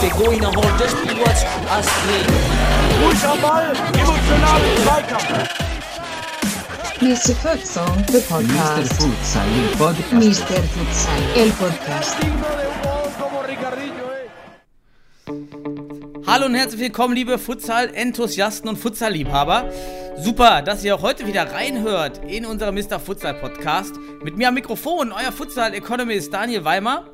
Der Goiner holt das Spiel was Astrid. Ruhig am Ball, emotional Zweikampf. Mr. Futsal, the Mr. podcast. Futsal, il podcast. Mr. Futsal, el podcast. Hallo und herzlich willkommen, liebe Futsal-Enthusiasten und Futsal-Liebhaber. Super, dass ihr auch heute wieder reinhört in unserem Mr. Futsal-Podcast. Mit mir am Mikrofon, euer Futsal-Economist Daniel Weimer.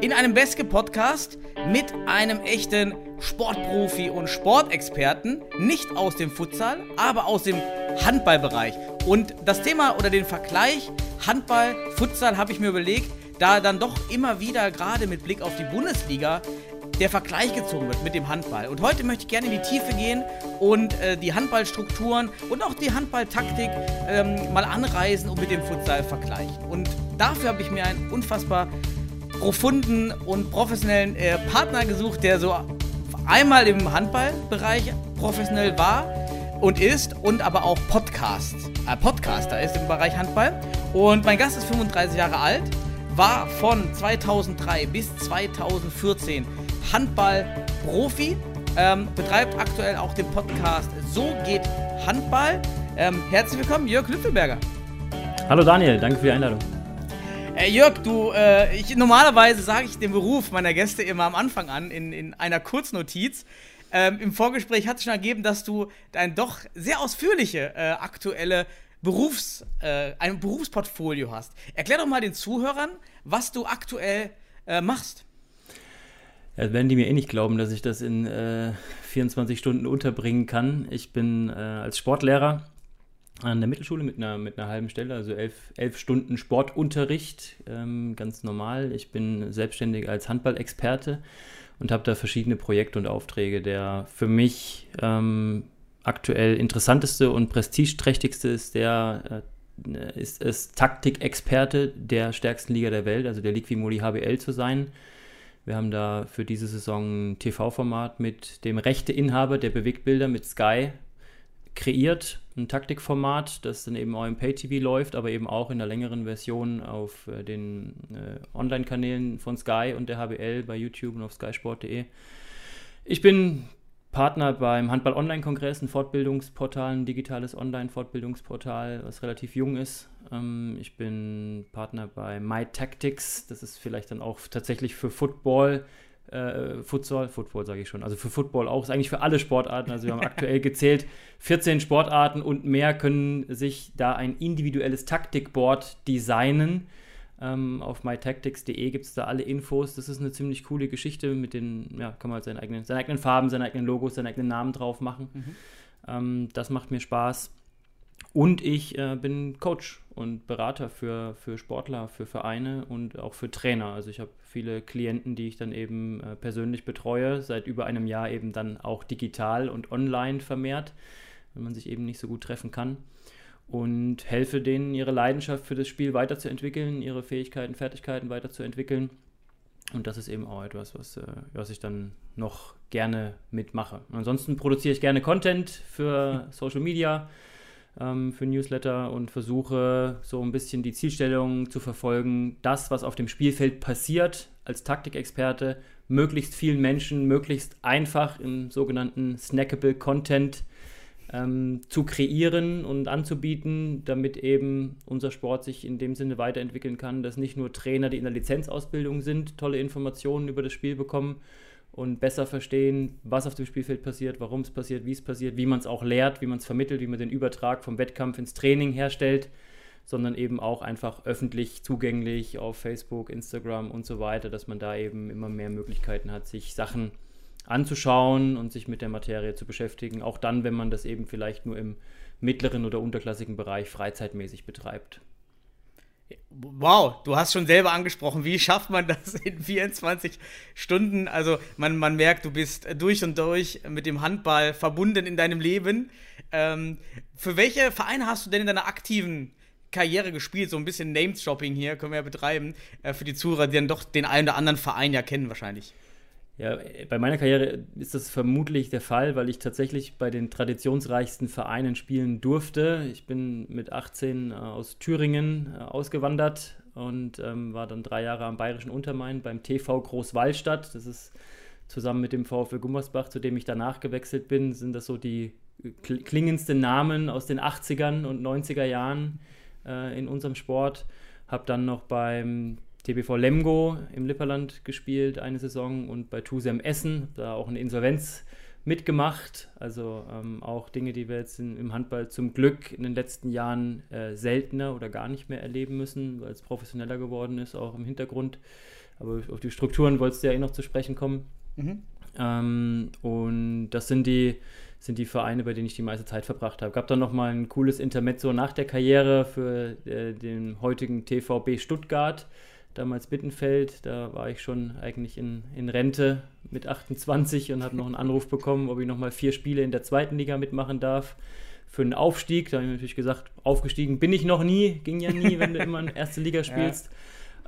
In einem Beske-Podcast mit einem echten Sportprofi und Sportexperten. Nicht aus dem Futsal, aber aus dem Handballbereich. Und das Thema oder den Vergleich Handball, Futsal habe ich mir überlegt, da dann doch immer wieder gerade mit Blick auf die Bundesliga der Vergleich gezogen wird mit dem Handball. Und heute möchte ich gerne in die Tiefe gehen und äh, die Handballstrukturen und auch die Handballtaktik ähm, mal anreisen und mit dem Futsal vergleichen. Und dafür habe ich mir einen unfassbar profunden und professionellen äh, Partner gesucht, der so einmal im Handballbereich professionell war und ist und aber auch Podcast, äh, Podcaster ist im Bereich Handball. Und mein Gast ist 35 Jahre alt, war von 2003 bis 2014 Handball-Profi, ähm, betreibt aktuell auch den Podcast So geht Handball. Ähm, herzlich willkommen, Jörg Lüttelberger. Hallo Daniel, danke für die Einladung. Äh, Jörg, du, äh, ich, normalerweise sage ich den Beruf meiner Gäste immer am Anfang an, in, in einer Kurznotiz. Ähm, Im Vorgespräch hat es schon ergeben, dass du ein doch sehr ausführliche äh, aktuelle Berufs, äh, ein Berufsportfolio hast. Erklär doch mal den Zuhörern, was du aktuell äh, machst. Ja, werden die mir eh nicht glauben, dass ich das in äh, 24 Stunden unterbringen kann. Ich bin äh, als Sportlehrer an der Mittelschule mit einer, mit einer halben Stelle, also elf, elf Stunden Sportunterricht, ähm, ganz normal. Ich bin selbstständig als Handballexperte und habe da verschiedene Projekte und Aufträge. Der für mich ähm, aktuell interessanteste und prestigeträchtigste ist der äh, ist es Taktikexperte der stärksten Liga der Welt, also der Liquimoli HBL zu sein. Wir haben da für diese Saison ein TV-Format mit dem Rechteinhaber der Bewegtbilder mit Sky kreiert, ein Taktikformat, das dann eben auch im Pay-TV läuft, aber eben auch in der längeren Version auf äh, den äh, Online-Kanälen von Sky und der HBL bei YouTube und auf skysport.de. Ich bin Partner beim Handball-Online-Kongress, ein Fortbildungsportal, ein digitales Online-Fortbildungsportal, was relativ jung ist. Ähm, ich bin Partner bei MyTactics, das ist vielleicht dann auch tatsächlich für Football, äh, Futsal, Football sage ich schon, also für Football auch, ist eigentlich für alle Sportarten. Also wir haben aktuell gezählt 14 Sportarten und mehr können sich da ein individuelles Taktikboard designen. Ähm, auf mytactics.de gibt es da alle Infos. Das ist eine ziemlich coole Geschichte. Mit den, ja, kann man halt seine eigenen, seine eigenen Farben, seine eigenen Logos, seine eigenen Namen drauf machen. Ähm, das macht mir Spaß. Und ich äh, bin Coach und Berater für, für Sportler, für Vereine und auch für Trainer. Also ich habe viele Klienten, die ich dann eben äh, persönlich betreue, seit über einem Jahr eben dann auch digital und online vermehrt, wenn man sich eben nicht so gut treffen kann. Und helfe denen, ihre Leidenschaft für das Spiel weiterzuentwickeln, ihre Fähigkeiten, Fertigkeiten weiterzuentwickeln. Und das ist eben auch etwas, was, äh, was ich dann noch gerne mitmache. Ansonsten produziere ich gerne Content für Social Media, ähm, für Newsletter und versuche so ein bisschen die Zielstellung zu verfolgen, das, was auf dem Spielfeld passiert, als Taktikexperte, möglichst vielen Menschen möglichst einfach im sogenannten snackable Content ähm, zu kreieren und anzubieten, damit eben unser Sport sich in dem Sinne weiterentwickeln kann, dass nicht nur Trainer, die in der Lizenzausbildung sind, tolle Informationen über das Spiel bekommen und besser verstehen, was auf dem Spielfeld passiert, warum es passiert, wie es passiert, wie man es auch lehrt, wie man es vermittelt, wie man den Übertrag vom Wettkampf ins Training herstellt, sondern eben auch einfach öffentlich zugänglich auf Facebook, Instagram und so weiter, dass man da eben immer mehr Möglichkeiten hat, sich Sachen anzuschauen und sich mit der Materie zu beschäftigen, auch dann, wenn man das eben vielleicht nur im mittleren oder unterklassigen Bereich freizeitmäßig betreibt. Wow, du hast schon selber angesprochen, wie schafft man das in 24 Stunden? Also man, man merkt, du bist durch und durch mit dem Handball verbunden in deinem Leben. Ähm, für welche Vereine hast du denn in deiner aktiven Karriere gespielt? So ein bisschen Name-Shopping hier können wir ja betreiben, äh, für die Zuhörer, die dann doch den einen oder anderen Verein ja kennen wahrscheinlich. Ja, bei meiner Karriere ist das vermutlich der Fall, weil ich tatsächlich bei den traditionsreichsten Vereinen spielen durfte. Ich bin mit 18 äh, aus Thüringen äh, ausgewandert und ähm, war dann drei Jahre am Bayerischen Untermain beim TV Großwallstadt. Das ist zusammen mit dem VfL Gummersbach, zu dem ich danach gewechselt bin, sind das so die klingendsten Namen aus den 80ern und 90er Jahren äh, in unserem Sport. Habe dann noch beim TBV Lemgo im Lipperland gespielt eine Saison und bei Tusem Essen, da auch eine Insolvenz mitgemacht. Also ähm, auch Dinge, die wir jetzt in, im Handball zum Glück in den letzten Jahren äh, seltener oder gar nicht mehr erleben müssen, weil es professioneller geworden ist, auch im Hintergrund. Aber auf die Strukturen wolltest du ja eh noch zu sprechen kommen. Mhm. Ähm, und das sind die, sind die Vereine, bei denen ich die meiste Zeit verbracht habe. Gab dann nochmal ein cooles Intermezzo nach der Karriere für äh, den heutigen TVB Stuttgart damals Bittenfeld. Da war ich schon eigentlich in, in Rente mit 28 und habe noch einen Anruf bekommen, ob ich nochmal vier Spiele in der zweiten Liga mitmachen darf für einen Aufstieg. Da habe ich natürlich gesagt, aufgestiegen bin ich noch nie, ging ja nie, wenn du immer in erste Liga spielst.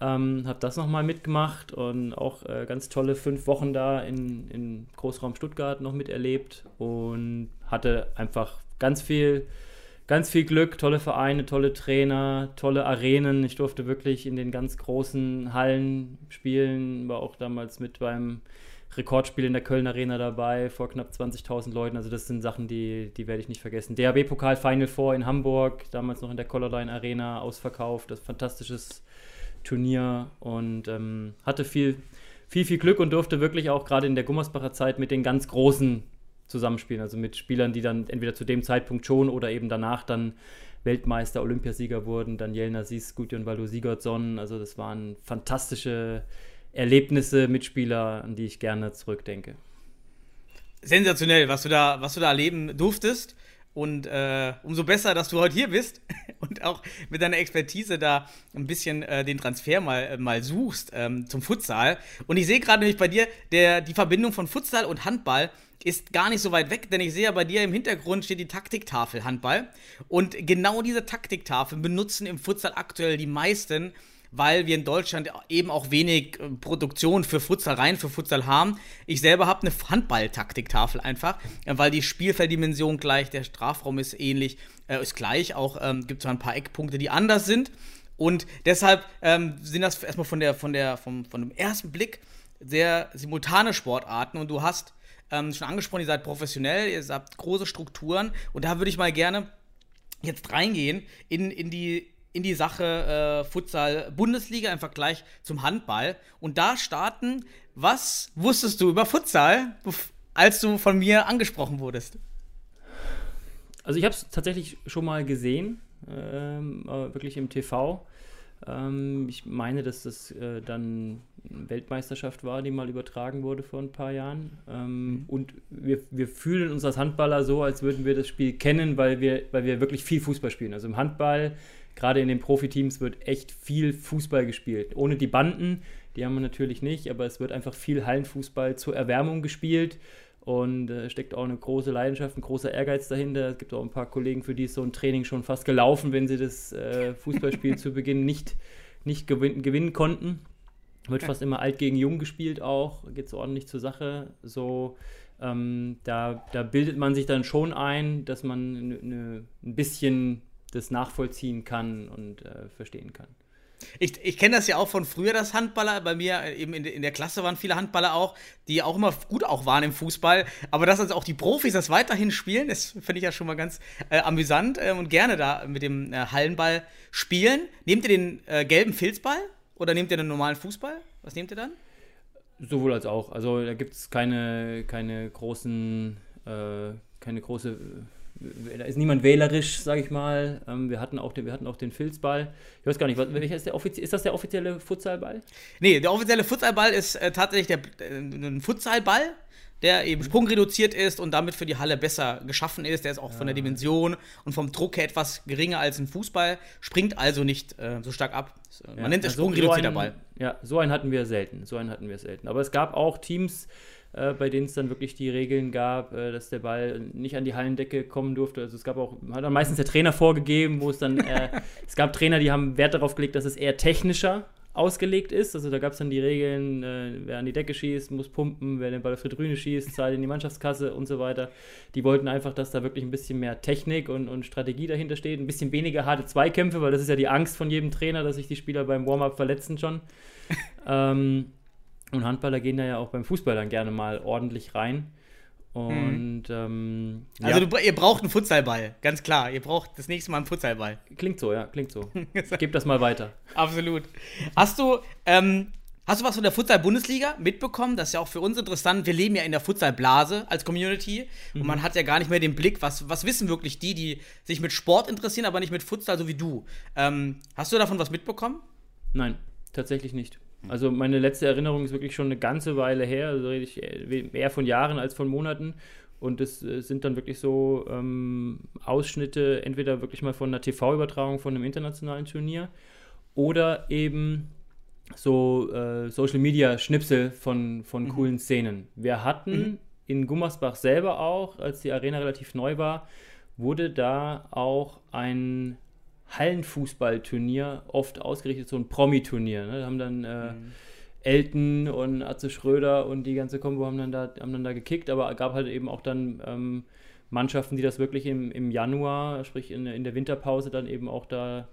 Ja. Ähm, habe das nochmal mitgemacht und auch äh, ganz tolle fünf Wochen da in, in Großraum Stuttgart noch miterlebt und hatte einfach ganz viel ganz viel Glück, tolle Vereine, tolle Trainer, tolle Arenen. Ich durfte wirklich in den ganz großen Hallen spielen, war auch damals mit beim Rekordspiel in der Köln Arena dabei, vor knapp 20.000 Leuten. Also das sind Sachen, die, die werde ich nicht vergessen. DHB-Pokal Final Four in Hamburg, damals noch in der Colorline Arena, ausverkauft. Das fantastisches Turnier und ähm, hatte viel, viel, viel Glück und durfte wirklich auch gerade in der Gummersbacher Zeit mit den ganz großen zusammenspielen. Also mit Spielern, die dann entweder zu dem Zeitpunkt schon oder eben danach dann Weltmeister, Olympiasieger wurden. Daniel Nassis, Gudjon Valdo Sigurdsson. Also das waren fantastische Erlebnisse, Mitspieler, an die ich gerne zurückdenke. Sensationell, was du da, was du da erleben durftest. Und äh, umso besser, dass du heute hier bist und auch mit deiner Expertise da ein bisschen äh, den Transfer mal, äh, mal suchst ähm, zum Futsal. Und ich sehe gerade nämlich bei dir der, die Verbindung von Futsal und Handball ist gar nicht so weit weg, denn ich sehe ja bei dir im Hintergrund steht die Taktiktafel Handball. Und genau diese Taktiktafel benutzen im Futsal aktuell die meisten, weil wir in Deutschland eben auch wenig äh, Produktion für Futsal rein, für Futsal haben. Ich selber habe eine Handball-Taktiktafel einfach, äh, weil die Spielfelddimension gleich, der Strafraum ist ähnlich, äh, ist gleich. Auch ähm, gibt es ein paar Eckpunkte, die anders sind. Und deshalb ähm, sind das erstmal von der, von der, vom, von dem ersten Blick sehr simultane Sportarten und du hast ähm, schon angesprochen, ihr seid professionell, ihr habt große Strukturen und da würde ich mal gerne jetzt reingehen in, in die in die Sache äh, Futsal Bundesliga im Vergleich zum Handball und da starten, was wusstest du über Futsal, als du von mir angesprochen wurdest? Also ich habe es tatsächlich schon mal gesehen, ähm, wirklich im TV. Ähm, ich meine, dass das äh, dann Weltmeisterschaft war, die mal übertragen wurde vor ein paar Jahren. Ähm, mhm. Und wir, wir fühlen uns als Handballer so, als würden wir das Spiel kennen, weil wir, weil wir wirklich viel Fußball spielen. Also im Handball, gerade in den Profiteams, wird echt viel Fußball gespielt. Ohne die Banden, die haben wir natürlich nicht, aber es wird einfach viel Hallenfußball zur Erwärmung gespielt. Und äh, steckt auch eine große Leidenschaft, ein großer Ehrgeiz dahinter. Es gibt auch ein paar Kollegen, für die ist so ein Training schon fast gelaufen, wenn sie das äh, Fußballspiel zu Beginn nicht, nicht gewin gewinnen konnten. Wird fast immer alt gegen jung gespielt auch, geht so ordentlich zur Sache. So, ähm, da, da bildet man sich dann schon ein, dass man ne, ne, ein bisschen das nachvollziehen kann und äh, verstehen kann. Ich, ich kenne das ja auch von früher, das Handballer. Bei mir äh, eben in, in, der Klasse waren viele Handballer auch, die auch immer gut auch waren im Fußball. Aber dass also auch die Profis das weiterhin spielen, das finde ich ja schon mal ganz äh, amüsant äh, und gerne da mit dem äh, Hallenball spielen. Nehmt ihr den äh, gelben Filzball oder nehmt ihr den normalen Fußball? Was nehmt ihr dann? Sowohl als auch. Also da gibt es keine, keine großen, äh, keine große da ist niemand wählerisch, sage ich mal. Ähm, wir, hatten auch den, wir hatten auch den Filzball. Ich weiß gar nicht, was, welcher ist, der ist das der offizielle Futsalball? Nee, der offizielle Futsalball ist äh, tatsächlich der, äh, ein Futsalball, der eben sprungreduziert ist und damit für die Halle besser geschaffen ist. Der ist auch ja. von der Dimension und vom Druck her etwas geringer als ein Fußball, springt also nicht äh, so stark ab. Man ja, nennt es also sprungreduzierter so Ball. Ja, so einen hatten wir selten. So einen hatten wir selten. Aber es gab auch Teams, äh, bei denen es dann wirklich die Regeln gab, äh, dass der Ball nicht an die Hallendecke kommen durfte. Also es gab auch, hat dann meistens der Trainer vorgegeben, wo es dann, äh, es gab Trainer, die haben Wert darauf gelegt, dass es eher technischer ausgelegt ist. Also da gab es dann die Regeln, äh, wer an die Decke schießt, muss pumpen, wer den Ball auf die Tribüne schießt, zahlt in die Mannschaftskasse und so weiter. Die wollten einfach, dass da wirklich ein bisschen mehr Technik und, und Strategie dahinter steht, ein bisschen weniger harte Zweikämpfe, weil das ist ja die Angst von jedem Trainer, dass sich die Spieler beim Warm-up verletzen schon. ähm, und Handballer gehen da ja auch beim Fußball dann gerne mal ordentlich rein. Und ähm, Also ja, du, ihr braucht einen Futsalball, ganz klar. Ihr braucht das nächste Mal einen Futsalball. klingt so, ja, klingt so. Gib das mal weiter. Absolut. Hast du, ähm, hast du was von der Futsal-Bundesliga mitbekommen? Das ist ja auch für uns interessant. Wir leben ja in der Futsal-Blase als Community und man hat ja gar nicht mehr den Blick, was, was wissen wirklich die, die sich mit Sport interessieren, aber nicht mit Futsal, so wie du. Ähm, hast du davon was mitbekommen? Nein, tatsächlich nicht. Also meine letzte Erinnerung ist wirklich schon eine ganze Weile her, also rede ich eher von Jahren als von Monaten. Und es äh, sind dann wirklich so ähm, Ausschnitte, entweder wirklich mal von einer TV-Übertragung von einem internationalen Turnier oder eben so äh, Social-Media-Schnipsel von, von coolen Szenen. Wir hatten in Gummersbach selber auch, als die Arena relativ neu war, wurde da auch ein Hallenfußballturnier oft ausgerichtet, so ein Promi-Turnier. Ne? Da haben dann äh, Elton und Atze Schröder und die ganze Kombo haben dann da, haben dann da gekickt, aber gab halt eben auch dann ähm, Mannschaften, die das wirklich im, im Januar, sprich in, in der Winterpause, dann eben auch da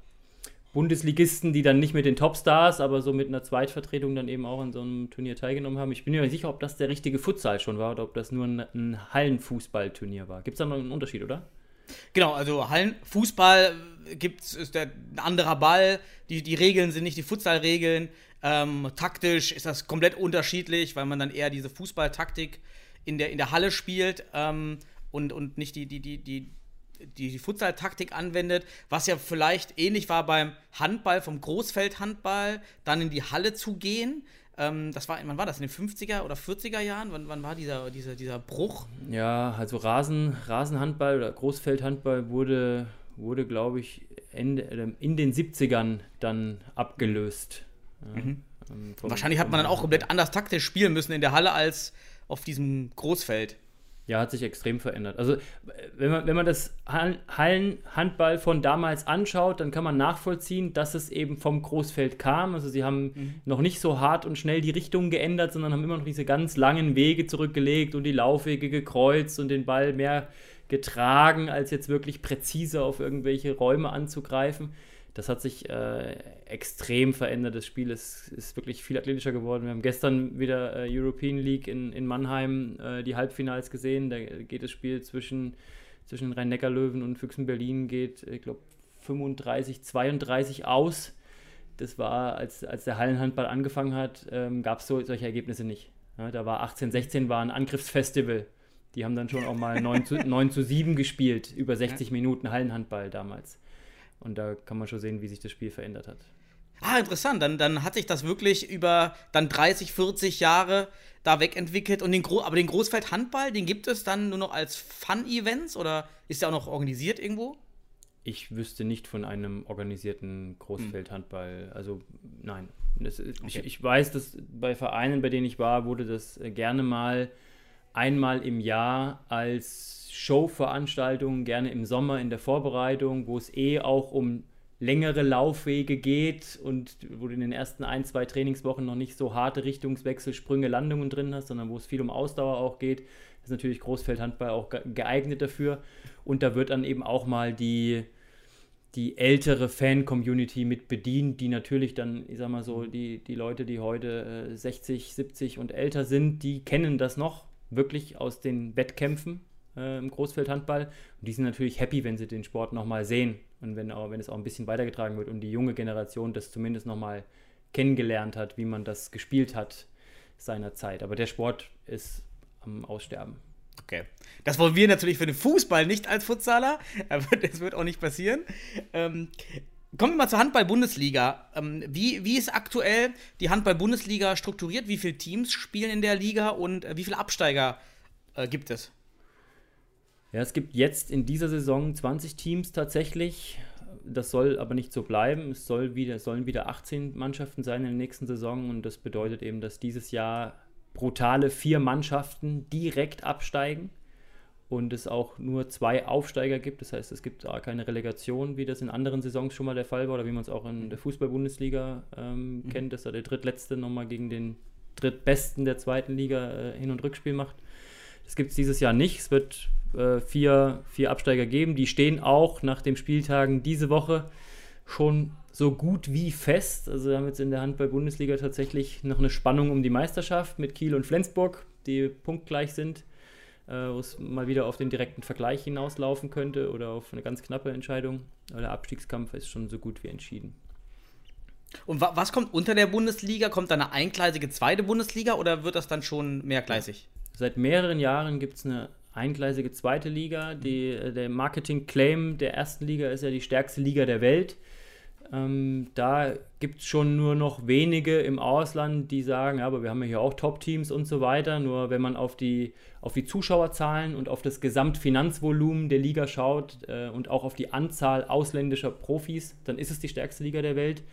Bundesligisten, die dann nicht mit den Topstars, aber so mit einer Zweitvertretung dann eben auch an so einem Turnier teilgenommen haben. Ich bin mir nicht sicher, ob das der richtige Futsal schon war oder ob das nur ein, ein Hallenfußballturnier war. Gibt es da noch einen Unterschied, oder? Genau, also Hallenfußball gibt's, ist ein anderer Ball. Die, die Regeln sind nicht die Futsal-Regeln. Ähm, taktisch ist das komplett unterschiedlich, weil man dann eher diese Fußballtaktik in der, in der Halle spielt ähm, und, und nicht die, die, die, die, die, die Futsal-Taktik anwendet, was ja vielleicht ähnlich war beim Handball, vom Großfeldhandball, dann in die Halle zu gehen. Ähm, das war, wann war das? In den 50er oder 40er Jahren? Wann, wann war dieser, dieser, dieser Bruch? Ja, also Rasen, Rasenhandball oder Großfeldhandball wurde, wurde glaube ich, Ende, äh, in den 70ern dann abgelöst. Ja, ähm, vom- Wahrscheinlich hat man dann auch komplett anders taktisch spielen müssen in der Halle als auf diesem Großfeld. Ja, hat sich extrem verändert. Also, äh, wenn man, wenn man das Hall- Hallenhandball von damals anschaut, dann kann man nachvollziehen, dass es eben vom Großfeld kam. Also, sie haben noch nicht so hart und schnell die Richtung geändert, sondern haben immer noch diese ganz langen Wege zurückgelegt und die Laufwege gekreuzt und den Ball mehr getragen, als jetzt wirklich präzise auf irgendwelche Räume anzugreifen. Das hat sich äh, extrem verändert. Das Spiel ist, ist wirklich viel athletischer geworden. Wir haben gestern wieder äh, European League in, in Mannheim äh, die Halbfinals gesehen. Da geht das Spiel zwischen, zwischen Rhein-Neckar-Löwen und Füchsen Berlin geht, ich glaube, 35, 32 aus. Das war, als, als der Hallenhandball angefangen hat, ähm, gab es so, solche Ergebnisse nicht. Ja, da war 18, 16 war ein Angriffsfestival. Die haben dann schon auch mal 9 zu, 9 zu 7 gespielt, über 60 Minuten Hallenhandball damals. Und da kann man schon sehen, wie sich das Spiel verändert hat. Ah, interessant. Dann, dann hat sich das wirklich über dann 30, 40 Jahre da wegentwickelt. Und den Gro aber den Großfeld-Handball, den gibt es dann nur noch als Fun-Events oder ist der auch noch organisiert irgendwo? Ich wüsste nicht von einem organisierten Großfeldhandball. Also nein. Das, ich, Okay. ich weiß, dass bei Vereinen, bei denen ich war, wurde das äh, gerne mal einmal im Jahr als Showveranstaltung, gerne im Sommer in der Vorbereitung, wo es eh auch um längere Laufwege geht und wo du in den ersten ein, zwei Trainingswochen noch nicht so harte Richtungswechsel, Sprünge, Landungen drin hast, sondern wo es viel um Ausdauer auch geht, ist natürlich Großfeldhandball auch ge- geeignet dafür. Und da wird dann eben auch mal die, die ältere Fan-Community mit bedient, die natürlich dann, ich sag mal so, die, die Leute, die heute äh, 60, 70 und älter sind, die kennen das noch wirklich aus den Wettkämpfen äh, im Großfeldhandball. Und die sind natürlich happy, wenn sie den Sport nochmal sehen und wenn, auch, wenn es auch ein bisschen weitergetragen wird und die junge Generation das zumindest nochmal kennengelernt hat, wie man das gespielt hat seinerzeit. Aber der Sport ist am Aussterben. Okay. Das wollen wir natürlich für den Fußball nicht als Futsaler, aber das wird auch nicht passieren. Ähm, kommen wir mal zur Handball-Bundesliga. Ähm, wie, wie ist aktuell die Handball-Bundesliga strukturiert? Wie viele Teams spielen in der Liga und äh, wie viele Absteiger äh, gibt es? Ja, es gibt jetzt in dieser Saison 20 Teams tatsächlich. Das soll aber nicht so bleiben. Es soll wieder, sollen wieder 18 Mannschaften sein in der nächsten Saison und das bedeutet eben, dass dieses Jahr brutale vier Mannschaften direkt absteigen und es auch nur zwei Aufsteiger gibt. Das heißt, es gibt keine Relegation, wie das in anderen Saisons schon mal der Fall war oder wie man es auch in der Fußball-Bundesliga ähm, mhm. kennt, dass da der Drittletzte nochmal gegen den Drittbesten der zweiten Liga äh, Hin- und Rückspiel macht. Das gibt es dieses Jahr nicht. Es wird äh, vier, vier Absteiger geben. Die stehen auch nach den Spieltagen diese Woche schon so gut wie fest. Also wir haben jetzt in der Handball-Bundesliga tatsächlich noch eine Spannung um die Meisterschaft mit Kiel und Flensburg, die punktgleich sind äh, wo es mal wieder auf den direkten Vergleich hinauslaufen könnte oder auf eine ganz knappe Entscheidung. Aber der Abstiegskampf ist schon so gut wie entschieden. Und wa was kommt unter der Bundesliga? Kommt da eine eingleisige zweite Bundesliga oder wird das dann schon mehrgleisig? Seit mehreren Jahren gibt es eine eingleisige zweite Liga. Die, äh, der Marketing-Claim der ersten Liga ist ja die stärkste Liga der Welt. Ähm, da gibt es schon nur noch wenige im Ausland, die sagen, ja, aber wir haben ja hier auch Top-Teams und so weiter. Nur wenn man auf die, auf die Zuschauerzahlen und auf das Gesamtfinanzvolumen der Liga schaut äh, und auch auf die Anzahl ausländischer Profis, dann ist es die stärkste Liga der Welt.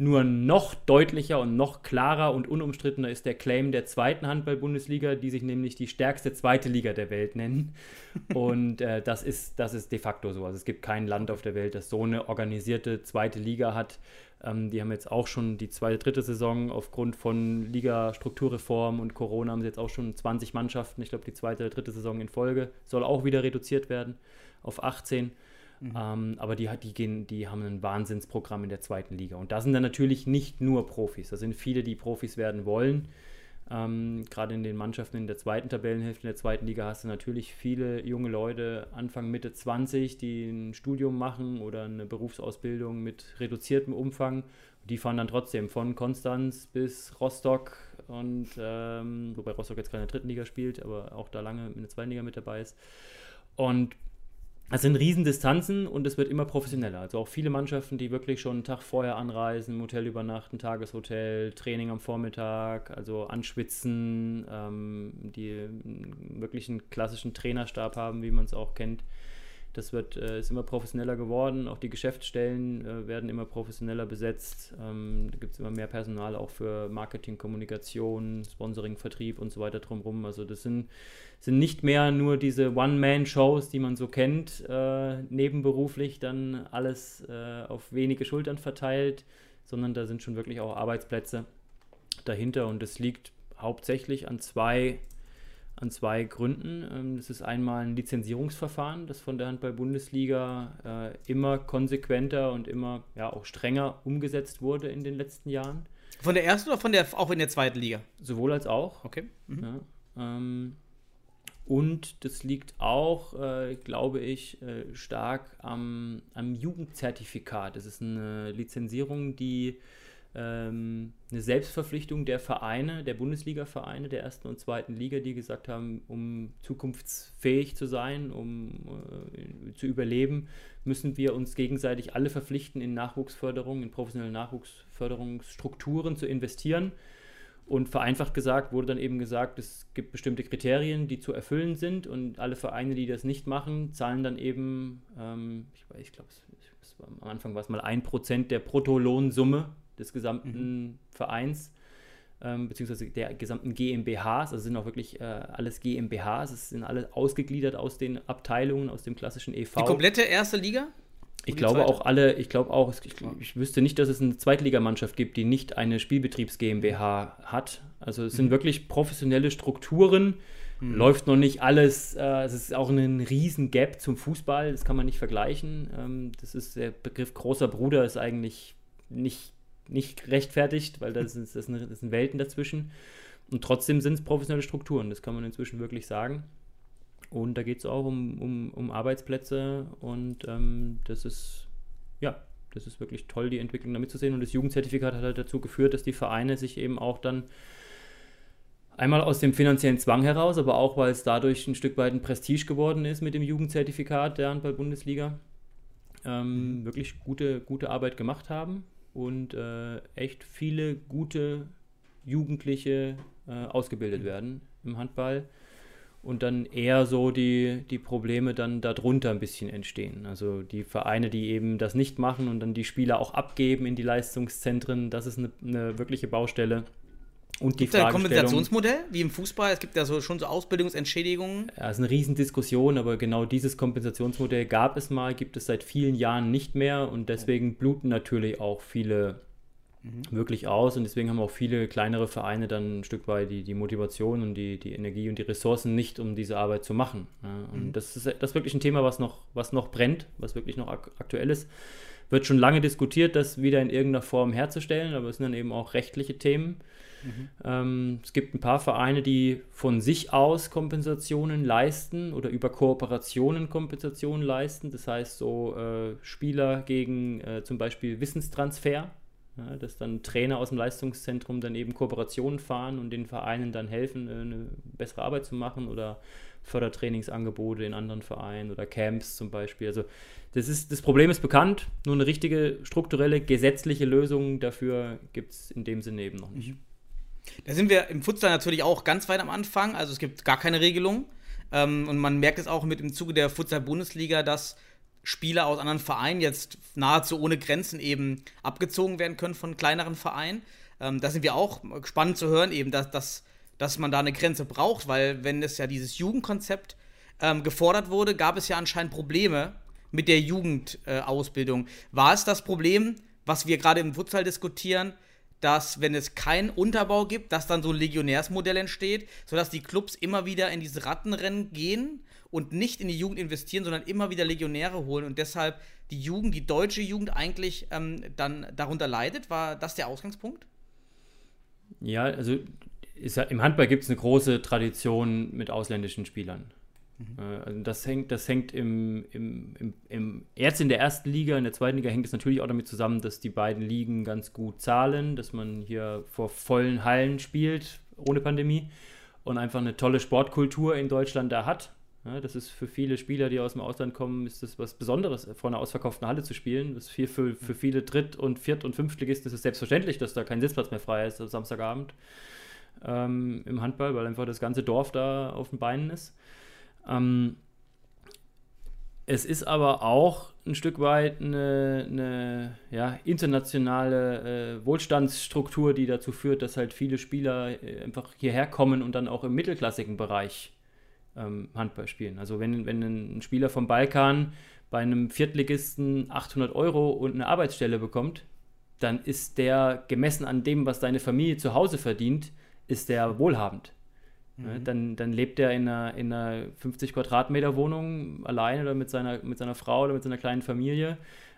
Nur noch deutlicher und noch klarer und unumstrittener ist der Claim der zweiten Handball-Bundesliga, die sich nämlich die stärkste zweite Liga der Welt nennen. Und äh, das, ist, das ist de facto so. Also es gibt kein Land auf der Welt, das so eine organisierte zweite Liga hat. Ähm, die haben jetzt auch schon die zweite, dritte Saison aufgrund von Liga-Strukturreform und Corona haben sie jetzt auch schon 20 Mannschaften. Ich glaube, die zweite oder dritte Saison in Folge soll auch wieder reduziert werden auf 18. Mhm. Ähm, aber die, die, gehen, die haben ein Wahnsinnsprogramm in der zweiten Liga. Und da sind dann natürlich nicht nur Profis. Da sind viele, die Profis werden wollen. Ähm, Gerade in den Mannschaften in der zweiten Tabellenhälfte, in der zweiten Liga hast du natürlich viele junge Leute, Anfang, Mitte 20, die ein Studium machen oder eine Berufsausbildung mit reduziertem Umfang. Die fahren dann trotzdem von Konstanz bis Rostock und ähm, wobei Rostock jetzt keine dritten Liga spielt, aber auch da lange in der zweiten Liga mit dabei ist. Und es sind Riesendistanzen und es wird immer professioneller. Also auch viele Mannschaften, die wirklich schon einen Tag vorher anreisen, im Hotel übernachten, Tageshotel, Training am Vormittag, also anschwitzen, ähm, die wirklich einen klassischen Trainerstab haben, wie man es auch kennt. Das wird, äh, ist immer professioneller geworden. Auch die Geschäftsstellen äh, werden immer professioneller besetzt. Ähm, da gibt es immer mehr Personal auch für Marketing, Kommunikation, Sponsoring, Vertrieb und so weiter drumherum. Also das sind, sind nicht mehr nur diese One-Man-Shows, die man so kennt, äh, nebenberuflich dann alles äh, auf wenige Schultern verteilt, sondern da sind schon wirklich auch Arbeitsplätze dahinter und das liegt hauptsächlich an zwei an zwei Gründen. Ähm, das ist einmal ein Lizenzierungsverfahren, das von der Handball-Bundesliga äh, immer konsequenter und immer ja, auch strenger umgesetzt wurde in den letzten Jahren. Von der ersten oder von der auch in der zweiten Liga? Sowohl als auch. Okay. Mhm. Ja, ähm, und das liegt auch, äh, glaube ich, äh, stark am, am Jugendzertifikat. Das ist eine Lizenzierung, die ähm, eine Selbstverpflichtung der Vereine, der Bundesliga-Vereine, der ersten und zweiten Liga, die gesagt haben, um zukunftsfähig zu sein, um äh, zu überleben, müssen wir uns gegenseitig alle verpflichten, in Nachwuchsförderung, in professionelle Nachwuchsförderungsstrukturen zu investieren. Und vereinfacht gesagt wurde dann eben gesagt, es gibt bestimmte Kriterien, die zu erfüllen sind und alle Vereine, die das nicht machen, zahlen dann eben, ähm, ich, ich glaube, am Anfang war es mal ein Prozent der Bruttolohnsumme des gesamten mhm. Vereins, ähm, beziehungsweise der gesamten GmbHs, also sind auch wirklich äh, alles GmbHs, es sind alle ausgegliedert aus den Abteilungen, aus dem klassischen EV. Die komplette erste Liga? Ich glaube auch alle, ich glaube auch, ich, ich, wüsste nicht, dass es eine Zweitligamannschaft gibt, die nicht eine Spielbetriebs GmbH hat. Also es sind mhm. wirklich professionelle Strukturen. Mhm. Läuft noch nicht alles, äh, es ist auch ein riesen Gap zum Fußball, das kann man nicht vergleichen. Ähm, das ist der Begriff großer Bruder ist eigentlich nicht nicht rechtfertigt, weil das, ist, das, sind, das sind Welten dazwischen. Und trotzdem sind es professionelle Strukturen, das kann man inzwischen wirklich sagen. Und da geht es auch um, um, um Arbeitsplätze und ähm, das ist, ja, das ist wirklich toll, die Entwicklung damit zu sehen. Und das Jugendzertifikat hat halt dazu geführt, dass die Vereine sich eben auch dann einmal aus dem finanziellen Zwang heraus, aber auch, weil es dadurch ein Stück weit ein Prestige geworden ist mit dem Jugendzertifikat der Handball-Bundesliga, ähm, wirklich gute, gute Arbeit gemacht haben und äh, echt viele gute Jugendliche äh, ausgebildet werden im Handball und dann eher so die, die Probleme dann darunter ein bisschen entstehen. Also die Vereine, die eben das nicht machen und dann die Spieler auch abgeben in die Leistungszentren, das ist eine, eine wirkliche Baustelle. Und die Gibt es ein Kompensationsmodell, wie im Fußball? Es gibt ja so, schon so Ausbildungsentschädigungen. Ja, ist eine Riesendiskussion, aber genau dieses Kompensationsmodell gab es mal, gibt es seit vielen Jahren nicht mehr und deswegen bluten natürlich auch viele wirklich aus und deswegen haben auch viele kleinere Vereine dann ein Stück weit die, die Motivation und die, die Energie und die Ressourcen nicht, um diese Arbeit zu machen. Und das, ist, das ist wirklich ein Thema, was noch, was noch brennt, was wirklich noch ak aktuell ist. Wird schon lange diskutiert, das wieder in irgendeiner Form herzustellen, aber es sind dann eben auch rechtliche Themen. Ähm, es gibt ein paar Vereine, die von sich aus Kompensationen leisten oder über Kooperationen Kompensationen leisten. Das heißt, so äh, Spieler gegen äh, zum Beispiel Wissenstransfer, ja, dass dann Trainer aus dem Leistungszentrum dann eben Kooperationen fahren und den Vereinen dann helfen, äh, eine bessere Arbeit zu machen oder Fördertrainingsangebote in anderen Vereinen oder Camps zum Beispiel. Also das, ist, das Problem ist bekannt, nur eine richtige strukturelle gesetzliche Lösung dafür gibt es in dem Sinne eben noch nicht. Da sind wir im Futsal natürlich auch ganz weit am Anfang. Also es gibt gar keine Regelung. Ähm, und man merkt es auch mit im Zuge der Futsal-Bundesliga, dass Spieler aus anderen Vereinen jetzt nahezu ohne Grenzen eben abgezogen werden können von kleineren Vereinen. Ähm, da sind wir auch spannend zu hören, eben, dass, dass, dass man da eine Grenze braucht, weil wenn es ja dieses Jugendkonzept ähm, gefordert wurde, gab es ja anscheinend Probleme mit der Jugendausbildung. War es das Problem, was wir gerade im Futsal diskutieren, dass wenn es keinen Unterbau gibt, dass dann so ein Legionärsmodell entsteht, sodass die Clubs immer wieder in diese Rattenrennen gehen und nicht in die Jugend investieren, sondern immer wieder Legionäre holen und deshalb die Jugend, die deutsche Jugend eigentlich ähm, dann darunter leidet? War das der Ausgangspunkt? Ja, also ist, im Handball gibt es eine große Tradition mit ausländischen Spielern. Äh, Also das hängt, das hängt im, im, im, im, jetzt in der ersten Liga, in der zweiten Liga hängt es natürlich auch damit zusammen, dass die beiden Ligen ganz gut zahlen, dass man hier vor vollen Hallen spielt, ohne Pandemie und einfach eine tolle Sportkultur in Deutschland da hat. Ja, das ist für viele Spieler, die aus dem Ausland kommen, ist das was Besonderes, vor einer ausverkauften Halle zu spielen. Das ist für, für, für viele Dritt- und Viert- und Fünftligisten ist es selbstverständlich, dass da kein Sitzplatz mehr frei ist am Samstagabend ähm, im Handball, weil einfach das ganze Dorf da auf den Beinen ist. Ähm, es ist aber auch ein Stück weit eine, eine ja, internationale äh, Wohlstandsstruktur, die dazu führt, dass halt viele Spieler äh, einfach hierher kommen und dann auch im mittelklassigen Bereich ähm, Handball spielen. Also wenn, wenn ein Spieler vom Balkan bei einem Viertligisten 800 Euro und eine Arbeitsstelle bekommt, dann ist der gemessen an dem, was deine Familie zu Hause verdient, ist der wohlhabend. Ja, dann, dann lebt er in einer, in einer 50 Quadratmeter Wohnung alleine oder mit seiner, mit seiner Frau oder mit seiner kleinen Familie,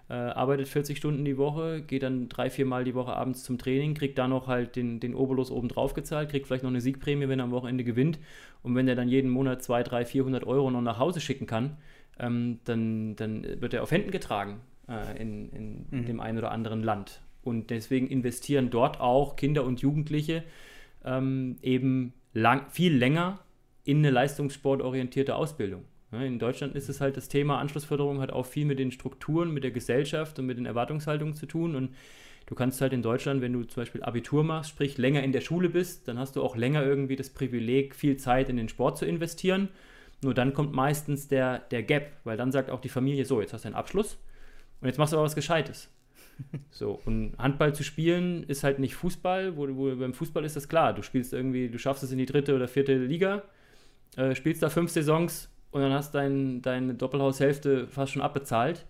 äh, arbeitet 40 Stunden die Woche, geht dann drei, vier Mal die Woche abends zum Training, kriegt da noch halt den, den Obolus oben drauf gezahlt, kriegt vielleicht noch eine Siegprämie, wenn er am Wochenende gewinnt. Und wenn er dann jeden Monat 2, 3, 400 Euro noch nach Hause schicken kann, ähm, dann, dann wird er auf Händen getragen äh, in, in, in dem einen oder anderen Land. Und deswegen investieren dort auch Kinder und Jugendliche ähm, eben lang, viel länger in eine leistungssportorientierte Ausbildung. In Deutschland ist es halt das Thema Anschlussförderung hat auch viel mit den Strukturen, mit der Gesellschaft und mit den Erwartungshaltungen zu tun. Und du kannst halt in Deutschland, wenn du zum Beispiel Abitur machst, sprich länger in der Schule bist, dann hast du auch länger irgendwie das Privileg, viel Zeit in den Sport zu investieren. Nur dann kommt meistens der, der Gap, weil dann sagt auch die Familie, so, jetzt hast du einen Abschluss und jetzt machst du aber was Gescheites. So, und Handball zu spielen ist halt nicht Fußball, wo, wo beim Fußball ist das klar. Du spielst irgendwie, du schaffst es in die dritte oder vierte Liga, äh, spielst da fünf Saisons und dann hast dein, deine Doppelhaushälfte fast schon abbezahlt,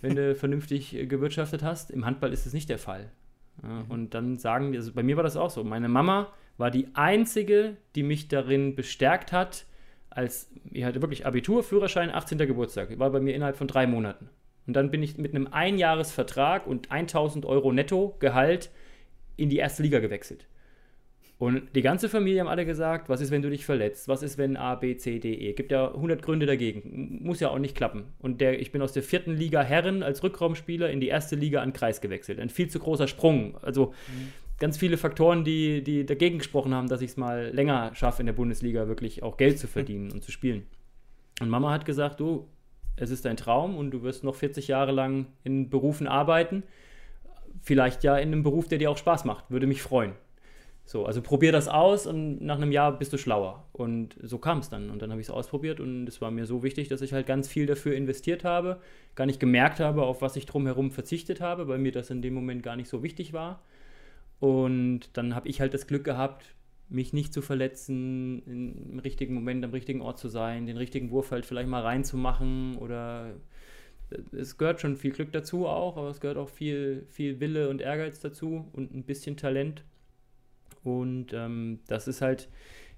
wenn du vernünftig äh, gewirtschaftet hast. Im Handball ist es nicht der Fall. Ja, Und dann sagen die, also bei mir war das auch so. Meine Mama war die einzige, die mich darin bestärkt hat, als ich hatte wirklich Abitur, Führerschein, 18. Geburtstag. War bei mir innerhalb von drei Monaten. Und dann bin ich mit einem Einjahresvertrag und 1000 Euro Netto-Gehalt in die erste Liga gewechselt. Und die ganze Familie haben alle gesagt, was ist, wenn du dich verletzt? Was ist, wenn A, B, C, D, E? Gibt ja 100 Gründe dagegen. Muss ja auch nicht klappen. Und der, ich bin aus der vierten Liga Herren als Rückraumspieler in die erste Liga an Kreis gewechselt. Ein viel zu großer Sprung. Also ganz viele Faktoren, die, die dagegen gesprochen haben, dass ich es mal länger schaffe, in der Bundesliga wirklich auch Geld zu verdienen und zu spielen. Und Mama hat gesagt, du, es ist dein Traum und du wirst noch 40 Jahre lang in Berufen arbeiten. Vielleicht ja in einem Beruf, der dir auch Spaß macht. Würde mich freuen. So, also probier das aus und nach einem Jahr bist du schlauer. Und so kam es dann. Und dann habe ich es ausprobiert und es war mir so wichtig, dass ich halt ganz viel dafür investiert habe, gar nicht gemerkt habe, auf was ich drumherum verzichtet habe, weil mir das in dem Moment gar nicht so wichtig war. Und dann habe ich halt das Glück gehabt, mich nicht zu verletzen, im richtigen Moment am richtigen Ort zu sein, den richtigen Wurf halt vielleicht mal reinzumachen oder es gehört schon viel Glück dazu auch, aber es gehört auch viel, viel Wille und Ehrgeiz dazu und ein bisschen Talent. Und ähm, das ist halt,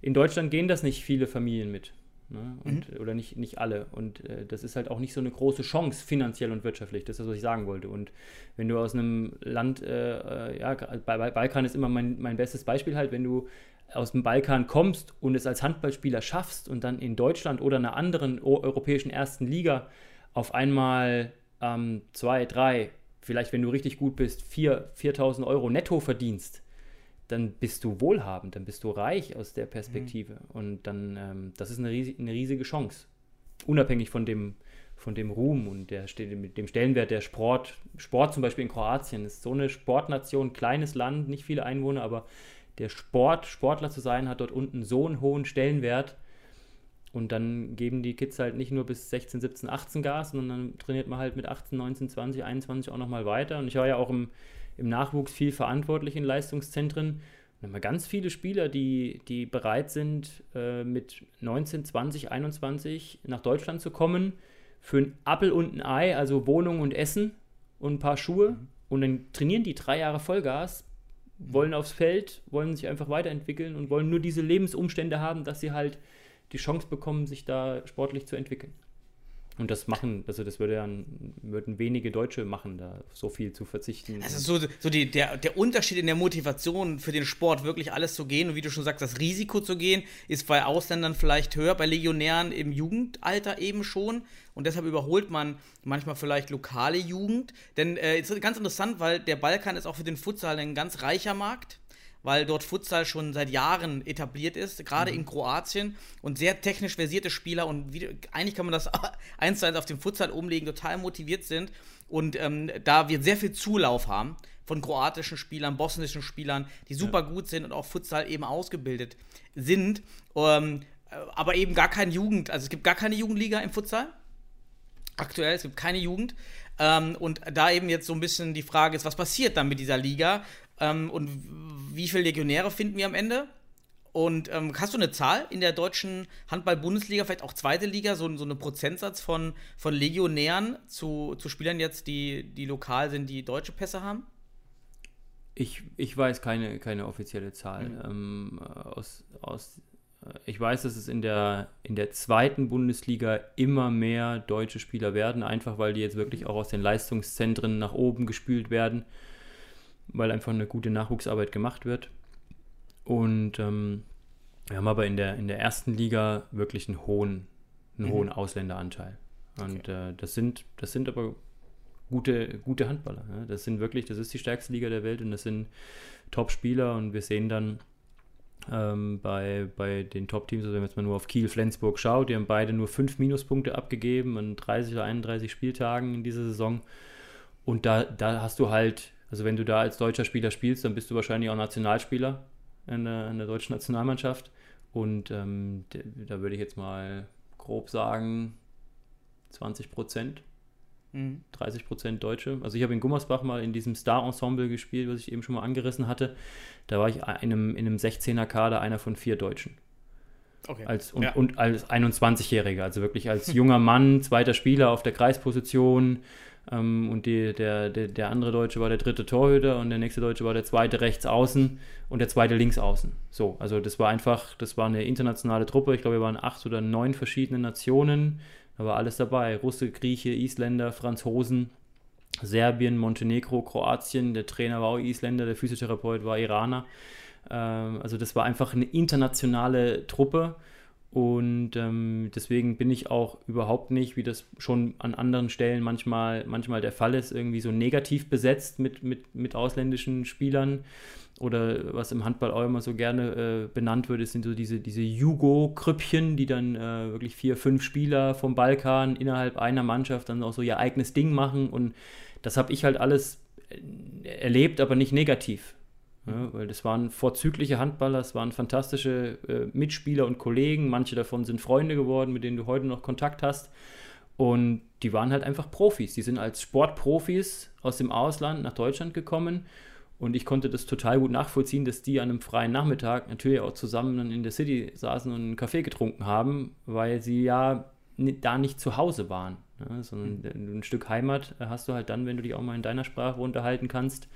in Deutschland gehen das nicht viele Familien mit. Ne? Und, mhm. Oder nicht, nicht alle. Und äh, das ist halt auch nicht so eine große Chance finanziell und wirtschaftlich. Das ist das, was ich sagen wollte. Und wenn du aus einem Land, äh, äh ja, bei, Balkan ist immer mein, mein bestes Beispiel halt, wenn du aus dem Balkan kommst und es als Handballspieler schaffst und dann in Deutschland oder einer anderen europäischen ersten Liga auf einmal ähm, zwei, drei, vielleicht wenn du richtig gut bist, 4.000 Euro netto verdienst, dann bist du wohlhabend, dann bist du reich aus der Perspektive. Mhm. Und dann, ähm, das ist eine, riesig, eine riesige Chance. Unabhängig von dem, von dem Ruhm und der, dem Stellenwert der Sport. Sport zum Beispiel in Kroatien ist so eine Sportnation, kleines Land, nicht viele Einwohner, aber der Sport, Sportler zu sein, hat dort unten so einen hohen Stellenwert. Und dann geben die Kids halt nicht nur bis 16, 17, 18 Gas, sondern dann trainiert man halt mit 18, 19, 20, 21 auch nochmal weiter. Und ich war ja auch im, im Nachwuchs viel verantwortlich in Leistungszentren. Und haben wir ganz viele Spieler, die, die bereit sind, äh, mit 19, 20, 21 nach Deutschland zu kommen für ein Appel und ein Ei, also Wohnung und Essen und ein paar Schuhe. Mhm. Und dann trainieren die drei Jahre Vollgas, wollen aufs Feld, wollen sich einfach weiterentwickeln und wollen nur diese Lebensumstände haben, dass sie halt die Chance bekommen, sich da sportlich zu entwickeln. Und das machen, also das würde ja, würden wenige Deutsche machen, da so viel zu verzichten. Also so, so die, der, der Unterschied in der Motivation für den Sport, wirklich alles zu gehen und wie du schon sagst, das Risiko zu gehen, ist bei Ausländern vielleicht höher, bei Legionären im Jugendalter eben schon. Und deshalb überholt man manchmal vielleicht lokale Jugend. Denn äh, ist ganz interessant, weil der Balkan ist auch für den Futsal ein ganz reicher Markt weil dort Futsal schon seit Jahren etabliert ist, gerade mhm. in Kroatien und sehr technisch versierte Spieler und wie, eigentlich kann man das eins zu eins auf den Futsal umlegen, total motiviert sind und ähm, da wir sehr viel Zulauf haben von kroatischen Spielern, bosnischen Spielern, die super ja. gut sind und auch Futsal eben ausgebildet sind, ähm, aber eben gar keine Jugend, also es gibt gar keine Jugendliga im Futsal. Aktuell, es gibt keine Jugend. Ähm, und da eben jetzt so ein bisschen die Frage ist, was passiert dann mit dieser Liga? Ähm, und wie viele Legionäre finden wir am Ende? Und ähm, hast du eine Zahl in der deutschen Handball-Bundesliga, vielleicht auch zweite Liga, so, so einen Prozentsatz von, von Legionären zu, zu Spielern jetzt, die, die lokal sind, die deutsche Pässe haben? Ich, ich weiß keine, keine offizielle Zahl. Mhm. Ähm, aus, aus, äh, ich weiß, dass es in der, in der zweiten Bundesliga immer mehr deutsche Spieler werden, einfach weil die jetzt wirklich auch aus den Leistungszentren nach oben gespült werden weil einfach eine gute Nachwuchsarbeit gemacht wird. Und ähm, wir haben aber in der, in der ersten Liga wirklich einen hohen, einen mhm. hohen Ausländeranteil. Und okay. äh, das, sind, das sind aber gute, gute Handballer. Ne? Das sind wirklich, das ist die stärkste Liga der Welt und das sind Top-Spieler und wir sehen dann ähm, bei, bei den Top-Teams, also wenn man jetzt mal nur auf Kiel, Flensburg schaut, die haben beide nur fünf Minuspunkte abgegeben an 30 oder 31 Spieltagen in dieser Saison. Und da, da hast du halt also wenn du da als deutscher Spieler spielst, dann bist du wahrscheinlich auch Nationalspieler in der, in der deutschen Nationalmannschaft. Und ähm, da würde ich jetzt mal grob sagen, 20 Prozent. 30 mhm. Prozent Deutsche. Also ich habe in Gummersbach mal in diesem Star-Ensemble gespielt, was ich eben schon mal angerissen hatte. Da war ich in einem, in einem 16er-Kader einer von vier Deutschen. Okay. Als, und, ja. und als 21-Jähriger, also wirklich als junger Mann, zweiter Spieler auf der Kreisposition, ähm, und die, der, der, der andere Deutsche war der dritte Torhüter und der nächste Deutsche war der zweite rechts außen und der zweite links außen. So, also das war einfach, das war eine internationale Truppe. Ich glaube, wir waren acht oder neun verschiedene Nationen. Da war alles dabei. Russe, Grieche, Isländer, Franzosen, Serbien, Montenegro, Kroatien. Der Trainer war auch Isländer, der Physiotherapeut war Iraner. Ähm, also das war einfach eine internationale Truppe und ähm, deswegen bin ich auch überhaupt nicht, wie das schon an anderen Stellen manchmal, manchmal der Fall ist, irgendwie so negativ besetzt mit, mit, mit ausländischen Spielern. Oder was im Handball auch immer so gerne äh, benannt wird, sind so diese, diese Jugo-Krüppchen, die dann äh, wirklich vier, fünf Spieler vom Balkan innerhalb einer Mannschaft dann auch so ihr eigenes Ding machen. Und das habe ich halt alles äh, erlebt, aber nicht negativ. Ja, weil das waren vorzügliche Handballer, es waren fantastische äh, Mitspieler und Kollegen. Manche davon sind Freunde geworden, mit denen du heute noch Kontakt hast. Und die waren halt einfach Profis. Die sind als Sportprofis aus dem Ausland nach Deutschland gekommen Und ich konnte das total gut nachvollziehen, dass die an einem freien Nachmittag natürlich auch zusammen in der City saßen und einen Kaffee getrunken haben, weil sie ja da nicht zu Hause waren. Ne? Sondern mhm. ein Stück Heimat hast du halt dann, wenn du dich auch mal in deiner Sprache unterhalten kannst.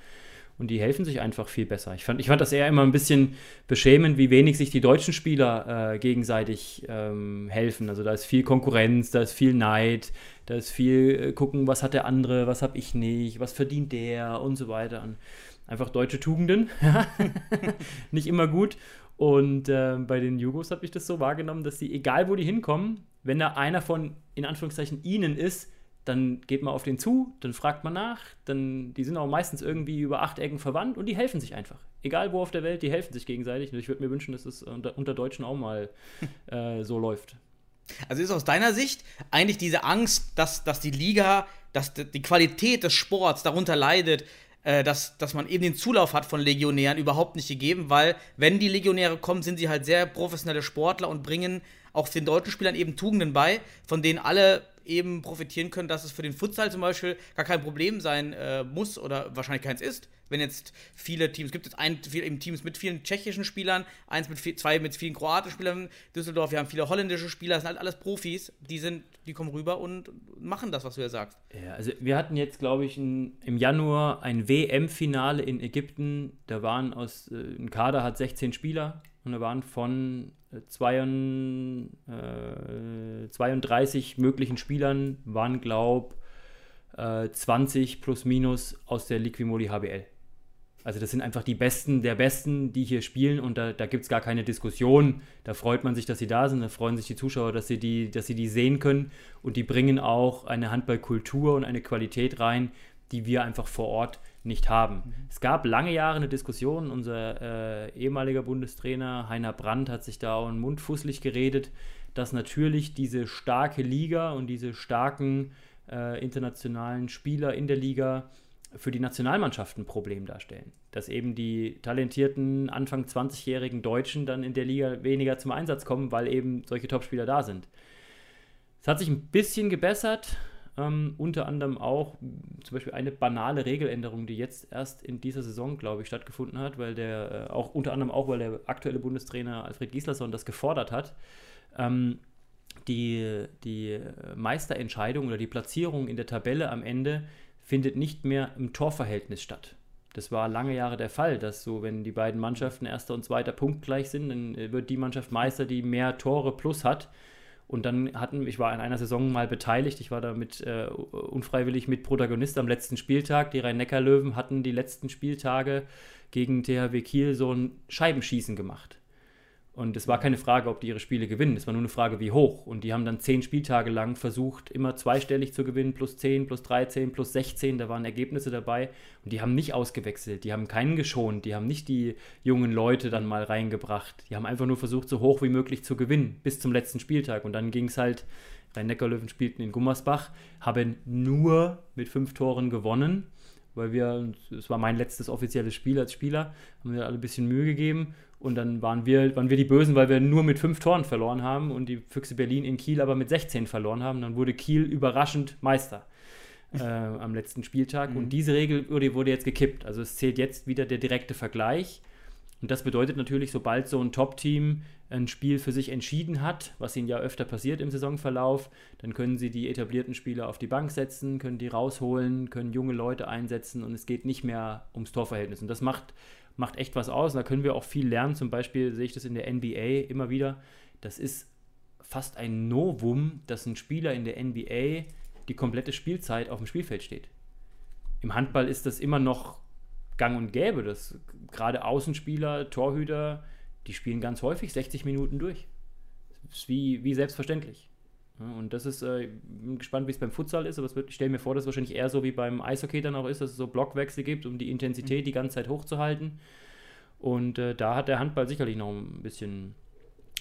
Und die helfen sich einfach viel besser. Ich fand, ich fand das eher immer ein bisschen beschämend, wie wenig sich die deutschen Spieler äh, gegenseitig ähm, helfen. Also da ist viel Konkurrenz, da ist viel Neid, da ist viel äh, gucken, was hat der andere, was habe ich nicht, was verdient der und so weiter. Und einfach deutsche Tugenden. nicht immer gut. Und äh, bei den Jugos habe ich das so wahrgenommen, dass sie, egal wo die hinkommen, wenn da einer von, in Anführungszeichen, ihnen ist, dann geht man auf den zu, dann fragt man nach, dann, die sind auch meistens irgendwie über acht Ecken verwandt und die helfen sich einfach. Egal wo auf der Welt, die helfen sich gegenseitig. Und ich würde mir wünschen, dass es unter, unter Deutschen auch mal äh, so läuft. Also ist aus deiner Sicht eigentlich diese Angst, dass, dass die Liga, dass die Qualität des Sports darunter leidet, äh, dass, dass man eben den Zulauf hat von Legionären überhaupt nicht gegeben, weil wenn die Legionäre kommen, sind sie halt sehr professionelle Sportler und bringen auch den deutschen Spielern eben Tugenden bei, von denen alle eben profitieren können, dass es für den Futsal zum Beispiel gar kein Problem sein äh, muss oder wahrscheinlich keins ist. Wenn jetzt viele Teams, gibt es ein, viel, eben Teams mit vielen tschechischen Spielern, eins mit viel, zwei mit vielen kroatischen Spielern, Düsseldorf, wir haben viele holländische Spieler, das sind halt alles Profis, die sind, die kommen rüber und machen das, was du ja sagst. Ja, also wir hatten jetzt, glaube ich, ein, im Januar ein WM-Finale in Ägypten, da waren aus, äh, ein Kader hat 16 Spieler und da waren von 32 äh, möglichen Spielern waren, glaube äh, 20 plus minus aus der Liquimoli HBL. Also das sind einfach die Besten der Besten, die hier spielen und da, da gibt es gar keine Diskussion. Da freut man sich, dass sie da sind, da freuen sich die Zuschauer, dass sie die, dass sie die sehen können und die bringen auch eine Handballkultur und eine Qualität rein, die wir einfach vor Ort nicht haben. Mhm. Es gab lange Jahre eine Diskussion, unser äh, ehemaliger Bundestrainer Heiner Brandt hat sich da auch einen Mund fußlich geredet, dass natürlich diese starke Liga und diese starken äh, internationalen Spieler in der Liga für die Nationalmannschaften ein Problem darstellen. Dass eben die talentierten Anfang 20-jährigen Deutschen dann in der Liga weniger zum Einsatz kommen, weil eben solche Topspieler da sind. Es hat sich ein bisschen gebessert. Ähm, unter anderem auch zum Beispiel eine banale Regeländerung, die jetzt erst in dieser Saison, glaube ich, stattgefunden hat, weil der äh, auch unter anderem auch, weil der aktuelle Bundestrainer Alfred Gislason das gefordert hat. Ähm, die, die Meisterentscheidung oder die Platzierung in der Tabelle am Ende findet nicht mehr im Torverhältnis statt. Das war lange Jahre der Fall, dass so, wenn die beiden Mannschaften erster und zweiter Punkt gleich sind, dann wird die Mannschaft Meister, die mehr Tore plus hat. Und dann hatten, ich war in einer Saison mal beteiligt, ich war da mit äh, unfreiwillig mit Protagonist am letzten Spieltag. Die Rhein-Neckar-Löwen hatten die letzten Spieltage gegen THW Kiel so ein Scheibenschießen gemacht. Und es war keine Frage, ob die ihre Spiele gewinnen. Es war nur eine Frage, wie hoch. Und die haben dann zehn Spieltage lang versucht, immer zweistellig zu gewinnen, plus 10, plus 13, plus 16. Da waren Ergebnisse dabei. Und die haben nicht ausgewechselt. Die haben keinen geschont. Die haben nicht die jungen Leute dann mal reingebracht. Die haben einfach nur versucht, so hoch wie möglich zu gewinnen, bis zum letzten Spieltag. Und dann ging es halt, Rhein-Neckar-Löwen spielten in Gummersbach, haben nur mit fünf Toren gewonnen weil wir, es war mein letztes offizielles Spiel als Spieler, haben wir alle ein bisschen Mühe gegeben und dann waren wir, waren wir die Bösen, weil wir nur mit fünf Toren verloren haben und die Füchse Berlin in Kiel aber mit 16 verloren haben. Dann wurde Kiel überraschend Meister äh, am letzten Spieltag. Mhm. Und diese Regel wurde, wurde jetzt gekippt. Also es zählt jetzt wieder der direkte Vergleich. Und das bedeutet natürlich, sobald so ein Top-Team ein Spiel für sich entschieden hat, was ihnen ja öfter passiert im Saisonverlauf, dann können sie die etablierten Spieler auf die Bank setzen, können die rausholen, können junge Leute einsetzen und es geht nicht mehr ums Torverhältnis. Und das macht macht echt was aus. Und da können wir auch viel lernen. Zum Beispiel sehe ich das in der NBA immer wieder. Das ist fast ein Novum, dass ein Spieler in der NBA die komplette Spielzeit auf dem Spielfeld steht. Im Handball ist das immer noch gang und gäbe, dass gerade Außenspieler, Torhüter, die spielen ganz häufig 60 Minuten durch. Das ist wie, wie selbstverständlich. Und das ist, äh, bin gespannt, wie es beim Futsal ist, aber wird, ich stelle mir vor, dass es wahrscheinlich eher so wie beim Eishockey dann auch ist, dass es so Blockwechsel gibt, um die Intensität mhm. die ganze Zeit hochzuhalten. Und äh, da hat der Handball sicherlich noch ein bisschen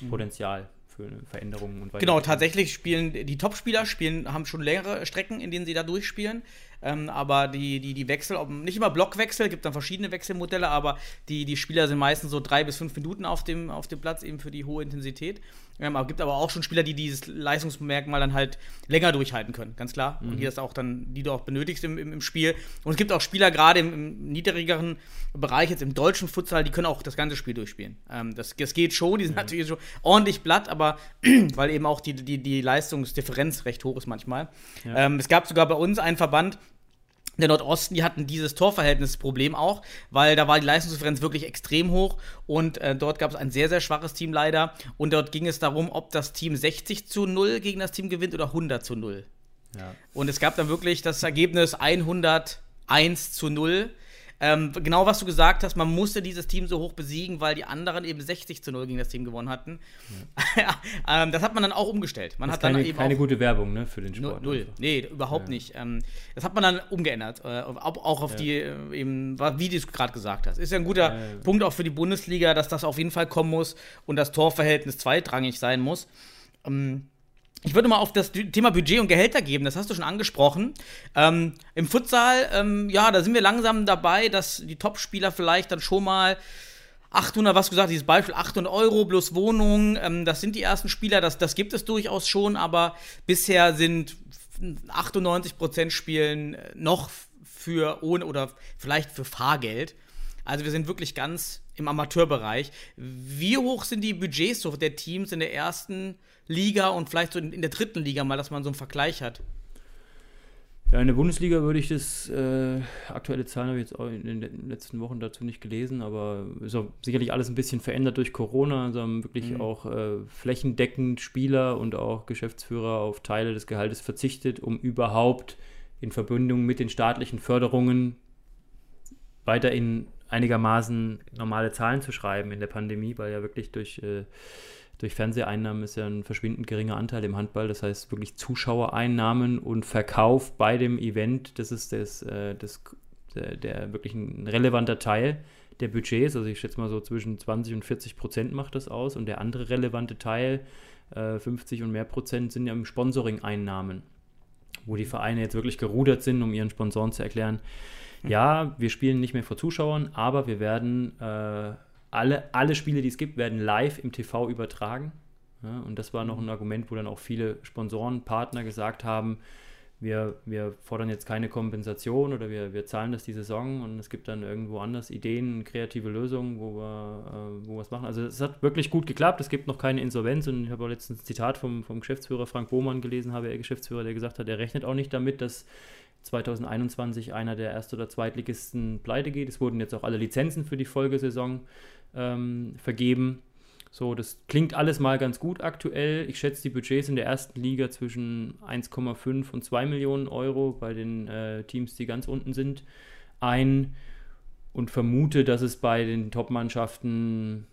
mhm. Potenzial für Veränderungen und Genau, tatsächlich spielen die Topspieler spielen, haben schon längere Strecken, in denen sie da durchspielen. Ähm, aber die, die, die Wechsel, ob, nicht immer Blockwechsel, gibt dann verschiedene Wechselmodelle, aber die, die Spieler sind meistens so drei bis fünf Minuten auf dem, auf dem Platz, eben für die hohe Intensität. Ähm, aber gibt aber auch schon Spieler, die dieses Leistungsmerkmal dann halt länger durchhalten können, ganz klar. Mhm. Und die das auch dann, die du auch benötigst im, im, im Spiel. Und es gibt auch Spieler, gerade im, im, niedrigeren Bereich, jetzt im deutschen Futsal, die können auch das ganze Spiel durchspielen. Ähm, das, das geht schon, die sind mhm. natürlich schon ordentlich blatt, aber weil eben auch die, die, die Leistungsdifferenz recht hoch ist manchmal. Ja. Ähm, es gab sogar bei uns einen Verband, der Nordosten, die hatten dieses Torverhältnisproblem auch, weil da war die Leistungsdifferenz wirklich extrem hoch und äh, dort gab es ein sehr, sehr schwaches Team leider. Und dort ging es darum, ob das Team 60 zu 0 gegen das Team gewinnt oder 100 zu 0. Ja. Und es gab dann wirklich das Ergebnis 101 zu 0. Ähm, genau was du gesagt hast, man musste dieses Team so hoch besiegen, weil die anderen eben 60 zu 0 gegen das Team gewonnen hatten. Ja. ähm, das hat man dann auch umgestellt. Man das hat keine, dann eben keine gute Werbung ne, für den Sport. Null. Also. Nee, überhaupt ja. nicht. Ähm, das hat man dann umgeändert. Äh, auch auf ja. die, äh, eben, wie du es gerade gesagt hast. Ist ja ein guter Punkt auch für die Bundesliga, dass das auf jeden Fall kommen muss und das Torverhältnis zweitrangig sein muss. Ähm, ich würde mal auf das Thema Budget und Gehälter geben, das hast du schon angesprochen. Ähm, Im Futsal, ähm, ja, da sind wir langsam dabei, dass die Topspieler vielleicht dann schon mal 800, was gesagt, dieses Beispiel 800 Euro plus Wohnung, ähm, das sind die ersten Spieler, das, das gibt es durchaus schon, aber bisher sind 98% Spielen noch für ohne oder vielleicht für Fahrgeld. Also wir sind wirklich ganz im Amateurbereich. Wie hoch sind die Budgets so der Teams in der ersten Liga und vielleicht so in, der dritten Liga mal, dass man so einen Vergleich hat? Ja, in der Bundesliga würde ich das, äh, aktuelle Zahlen habe ich jetzt auch in den letzten Wochen dazu nicht gelesen, aber ist auch sicherlich alles ein bisschen verändert durch Corona. Also haben wirklich mhm. auch äh, flächendeckend Spieler und auch Geschäftsführer auf Teile des Gehaltes verzichtet, um überhaupt in Verbindung mit den staatlichen Förderungen weiter in einigermaßen normale Zahlen zu schreiben in der Pandemie, weil ja wirklich durch äh, durch Fernseheinnahmen ist ja ein verschwindend geringer Anteil im Handball. Das heißt wirklich Zuschauereinnahmen und Verkauf bei dem Event, das ist das, äh, das, der, der wirklich ein relevanter Teil der Budgets. Also ich schätze mal so zwischen 20 und 40 Prozent macht das aus. Und der andere relevante Teil, 50 äh, und mehr Prozent, sind ja im Sponsoring-Einnahmen, wo die Vereine jetzt wirklich gerudert sind, um ihren Sponsoren zu erklären, ja, wir spielen nicht mehr vor Zuschauern, aber wir werden äh, alle, alle Spiele, die es gibt, werden live im TV übertragen. Ja, und das war noch ein Argument, wo dann auch viele Sponsoren, Partner gesagt haben, wir, wir fordern jetzt keine Kompensation oder wir, wir zahlen das die Saison und es gibt dann irgendwo anders Ideen, kreative Lösungen, wo wir, äh, wo es machen. Also es hat wirklich gut geklappt, es gibt noch keine Insolvenz und ich habe auch letztens ein Zitat vom, vom Geschäftsführer Frank Bohmann gelesen, habe er Geschäftsführer, der gesagt hat, er rechnet auch nicht damit, dass 2021 einer der Erst- oder Zweitligisten pleite geht. Es wurden jetzt auch alle Lizenzen für die Folgesaison ähm, vergeben. So, das klingt alles mal ganz gut aktuell. Ich schätze die Budgets in der ersten Liga zwischen 1,5 und 2 Millionen Euro bei den äh, Teams, die ganz unten sind, ein und vermute, dass es bei den Top-Mannschaften,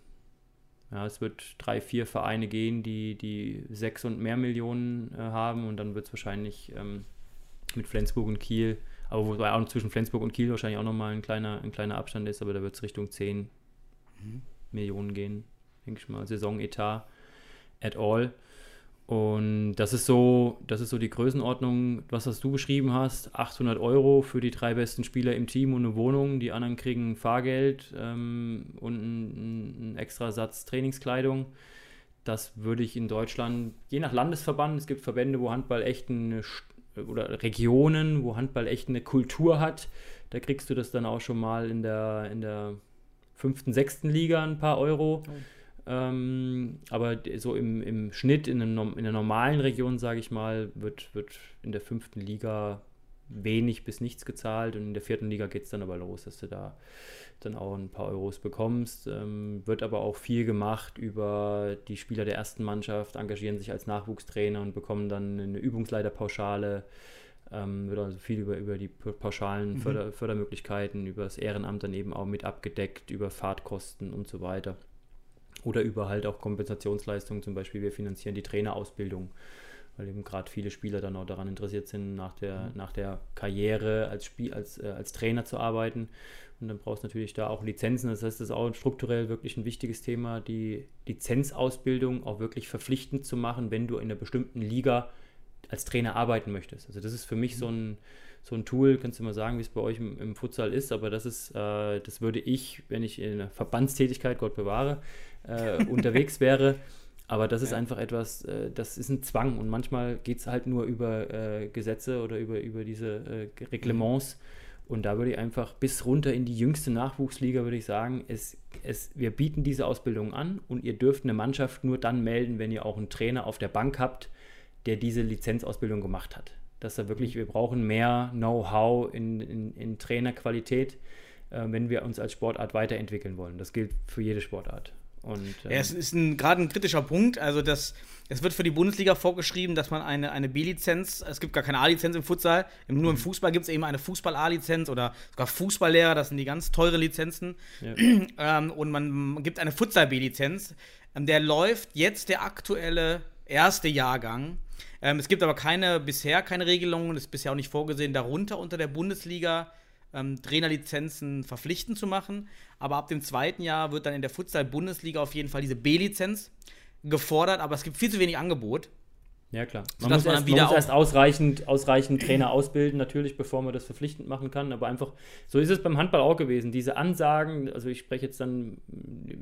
ja, es wird drei, vier Vereine gehen, die, die sechs und mehr Millionen äh, haben und dann wird es wahrscheinlich ähm, mit Flensburg und Kiel, aber wobei auch zwischen Flensburg und Kiel wahrscheinlich auch nochmal ein kleiner, ein kleiner Abstand ist, aber da wird es Richtung 10 mhm. Millionen gehen, denke ich mal, Saisonetat at all. Und das ist so, das ist so die Größenordnung, was was du beschrieben hast. 800 Euro für die drei besten Spieler im Team und eine Wohnung. Die anderen kriegen Fahrgeld ähm, und einen extra Satz Trainingskleidung. Das würde ich in Deutschland, je nach Landesverband, es gibt Verbände, wo Handball echt eine oder Regionen, wo Handball echt eine Kultur hat. Da kriegst du das dann auch schon mal in der, in der fünften, sechsten Liga ein paar Euro. Oh. Ähm, aber so im, im Schnitt in, einem, in der normalen Region, sage ich mal, wird, wird in der fünften Liga wenig bis nichts gezahlt und in der vierten Liga geht es dann aber los, dass du da dann auch ein paar Euros bekommst. Ähm, wird aber auch viel gemacht über die Spieler der ersten Mannschaft, engagieren sich als Nachwuchstrainer und bekommen dann eine Übungsleiterpauschale. Ähm, wird also viel über, über die pauschalen mhm. Förder, Fördermöglichkeiten, über das Ehrenamt dann eben auch mit abgedeckt, über Fahrtkosten und so weiter. Oder über halt auch Kompensationsleistungen, zum Beispiel wir finanzieren die Trainerausbildung weil eben gerade viele Spieler dann auch daran interessiert sind, nach der, nach der Karriere als, Spiel, als, äh, als Trainer zu arbeiten. Und dann brauchst du natürlich da auch Lizenzen. Das heißt, das ist auch strukturell wirklich ein wichtiges Thema, die Lizenzausbildung auch wirklich verpflichtend zu machen, wenn du in einer bestimmten Liga als Trainer arbeiten möchtest. Also das ist für mich so ein, so ein Tool, kannst du mal sagen, wie es bei euch im, im Futsal ist, aber das ist, äh, das würde ich, wenn ich in einer Verbandstätigkeit, Gott bewahre, äh, unterwegs wäre, aber das ist ja. einfach etwas, äh, das ist ein Zwang und manchmal geht es halt nur über äh, Gesetze oder über, über diese äh, Reglements. Und da würde ich einfach bis runter in die jüngste Nachwuchsliga, würde ich sagen, es, es, wir bieten diese Ausbildung an und ihr dürft eine Mannschaft nur dann melden, wenn ihr auch einen Trainer auf der Bank habt, der diese Lizenzausbildung gemacht hat. Dass da wirklich, wir brauchen mehr Know-how in, in, in, Trainerqualität, äh, wenn wir uns als Sportart weiterentwickeln wollen. Das gilt für jede Sportart. Und, ähm, ja, es ist ein, gerade ein kritischer Punkt. Also, das, es wird für die Bundesliga vorgeschrieben, dass man eine, eine B-Lizenz, es gibt gar keine A-Lizenz im Futsal, nur im mhm. Fußball gibt es eben eine Fußball-A-Lizenz oder sogar Fußballlehrer, das sind die ganz teure Lizenzen. Ja. Ähm, und man gibt eine Futsal-B-Lizenz. Ähm, der läuft jetzt der aktuelle erste Jahrgang. Ähm, es gibt aber keine, bisher keine Regelungen, es ist bisher auch nicht vorgesehen, darunter unter der Bundesliga ähm, Trainerlizenzen verpflichtend zu machen. Aber ab dem zweiten Jahr wird dann in der Futsal-Bundesliga auf jeden Fall diese B-Lizenz gefordert, aber es gibt viel zu wenig Angebot. Ja, klar. Man muss, man erst, man muss erst, ausreichend, ausreichend Trainer ausbilden, natürlich, bevor man das verpflichtend machen kann. Aber einfach, so ist es beim Handball auch gewesen. Diese Ansagen, also ich spreche jetzt dann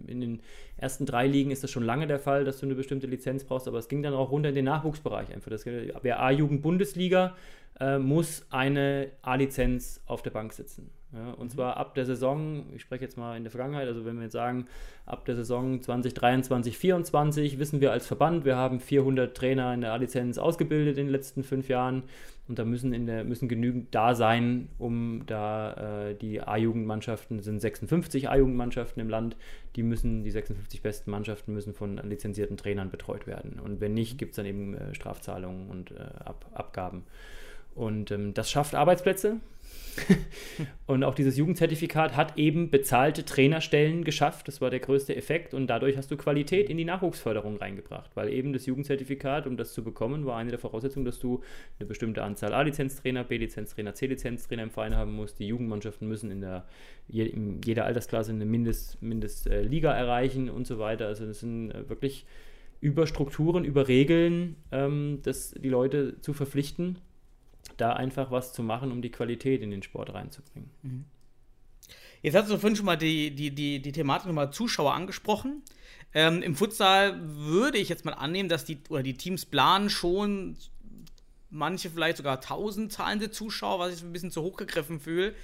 in den ersten drei Ligen ist das schon lange der Fall, dass du eine bestimmte Lizenz brauchst, aber es ging dann auch runter in den Nachwuchsbereich einfach. Das wäre A-Jugend-Bundesliga, äh, muss eine A-Lizenz auf der Bank sitzen. Ja, und mhm. zwar ab der Saison, ich spreche jetzt mal in der Vergangenheit, also wenn wir jetzt sagen, ab der Saison 2023, 2024 wissen wir als Verband, wir haben 400 Trainer in der A-Lizenz ausgebildet in den letzten fünf Jahren und da müssen, in der, müssen genügend da sein, um da äh, die A-Jugendmannschaften, sind 56 A-Jugendmannschaften im Land, die müssen, die 56 besten Mannschaften müssen von lizenzierten Trainern betreut werden. Und wenn nicht, gibt es dann eben äh, Strafzahlungen und äh, Ab Abgaben. Und ähm, das schafft Arbeitsplätze. und auch dieses Jugendzertifikat hat eben bezahlte Trainerstellen geschafft. Das war der größte Effekt. Und dadurch hast du Qualität in die Nachwuchsförderung reingebracht. Weil eben das Jugendzertifikat, um das zu bekommen, war eine der Voraussetzungen, dass du eine bestimmte Anzahl A-Lizenztrainer, B-Lizenztrainer, C-Lizenztrainer im Verein haben musst. Die Jugendmannschaften müssen in, der, in jeder Altersklasse eine Mindestliga Mindest, äh, erreichen und so weiter. Also das sind äh, wirklich über Strukturen, über Regeln, ähm, das, die Leute zu verpflichten da einfach was zu machen, um die Qualität in den Sport reinzubringen. Mhm. Jetzt hast du vorhin schon mal die, die, die, die Thematik nochmal Zuschauer angesprochen. Ähm, Im Futsal würde ich jetzt mal annehmen, dass die, oder die Teams planen schon manche vielleicht sogar 1000 zahlende Zuschauer, was ich ein bisschen zu hoch gegriffen fühle.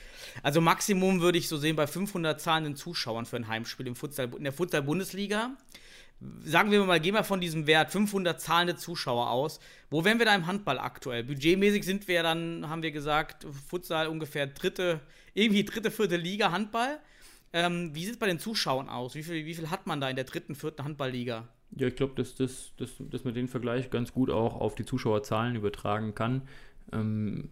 Also Maximum würde ich so sehen bei 500 zahlenden Zuschauern für ein Heimspiel im Futsal, in der Futsal-Bundesliga sagen wir mal, gehen wir von diesem Wert 500 zahlende Zuschauer aus. Wo wären wir da im Handball aktuell? Budgetmäßig sind wir dann, haben wir gesagt, Futsal ungefähr dritte, irgendwie dritte, vierte Liga Handball. Ähm, wie sieht es bei den Zuschauern aus? Wie viel, wie viel hat man da in der dritten, vierten Handballliga? Ja, ich glaube, dass, dass, dass, dass man den Vergleich ganz gut auch auf die Zuschauerzahlen übertragen kann. Ähm,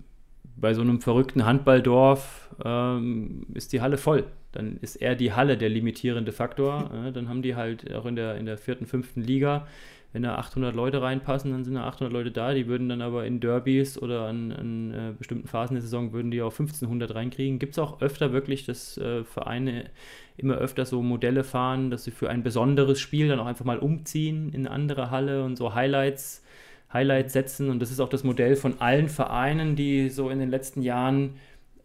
bei so einem verrückten Handballdorf ähm, ist die Halle voll. Dann ist eher die Halle der limitierende Faktor. Äh, dann haben die halt auch in der, in der vierten, fünften Liga, wenn da 800 Leute reinpassen, dann sind da 800 Leute da. Die würden dann aber in Derbys oder an, an äh, bestimmten Phasen der Saison würden die auch 1500 reinkriegen. Gibt es auch öfter wirklich, dass äh, Vereine immer öfter so Modelle fahren, dass sie für ein besonderes Spiel dann auch einfach mal umziehen in eine andere Halle und so Highlights Highlights setzen. Und das ist auch das Modell von allen Vereinen, die so in den letzten Jahren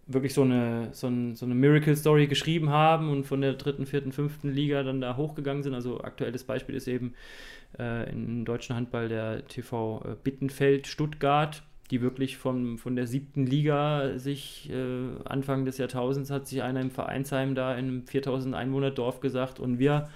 wirklich so eine, so, ein, so eine Miracle-Story geschrieben haben und von der dritten, vierten, fünften Liga dann da hochgegangen sind. Also aktuelles Beispiel ist eben äh, im deutschen Handball der TV äh, Bittenfeld Stuttgart, die wirklich von, von der siebten Liga sich äh, Anfang des Jahrtausends hat sich einer im Vereinsheim da in einem 4000 Einwohner Dorf gesagt und wir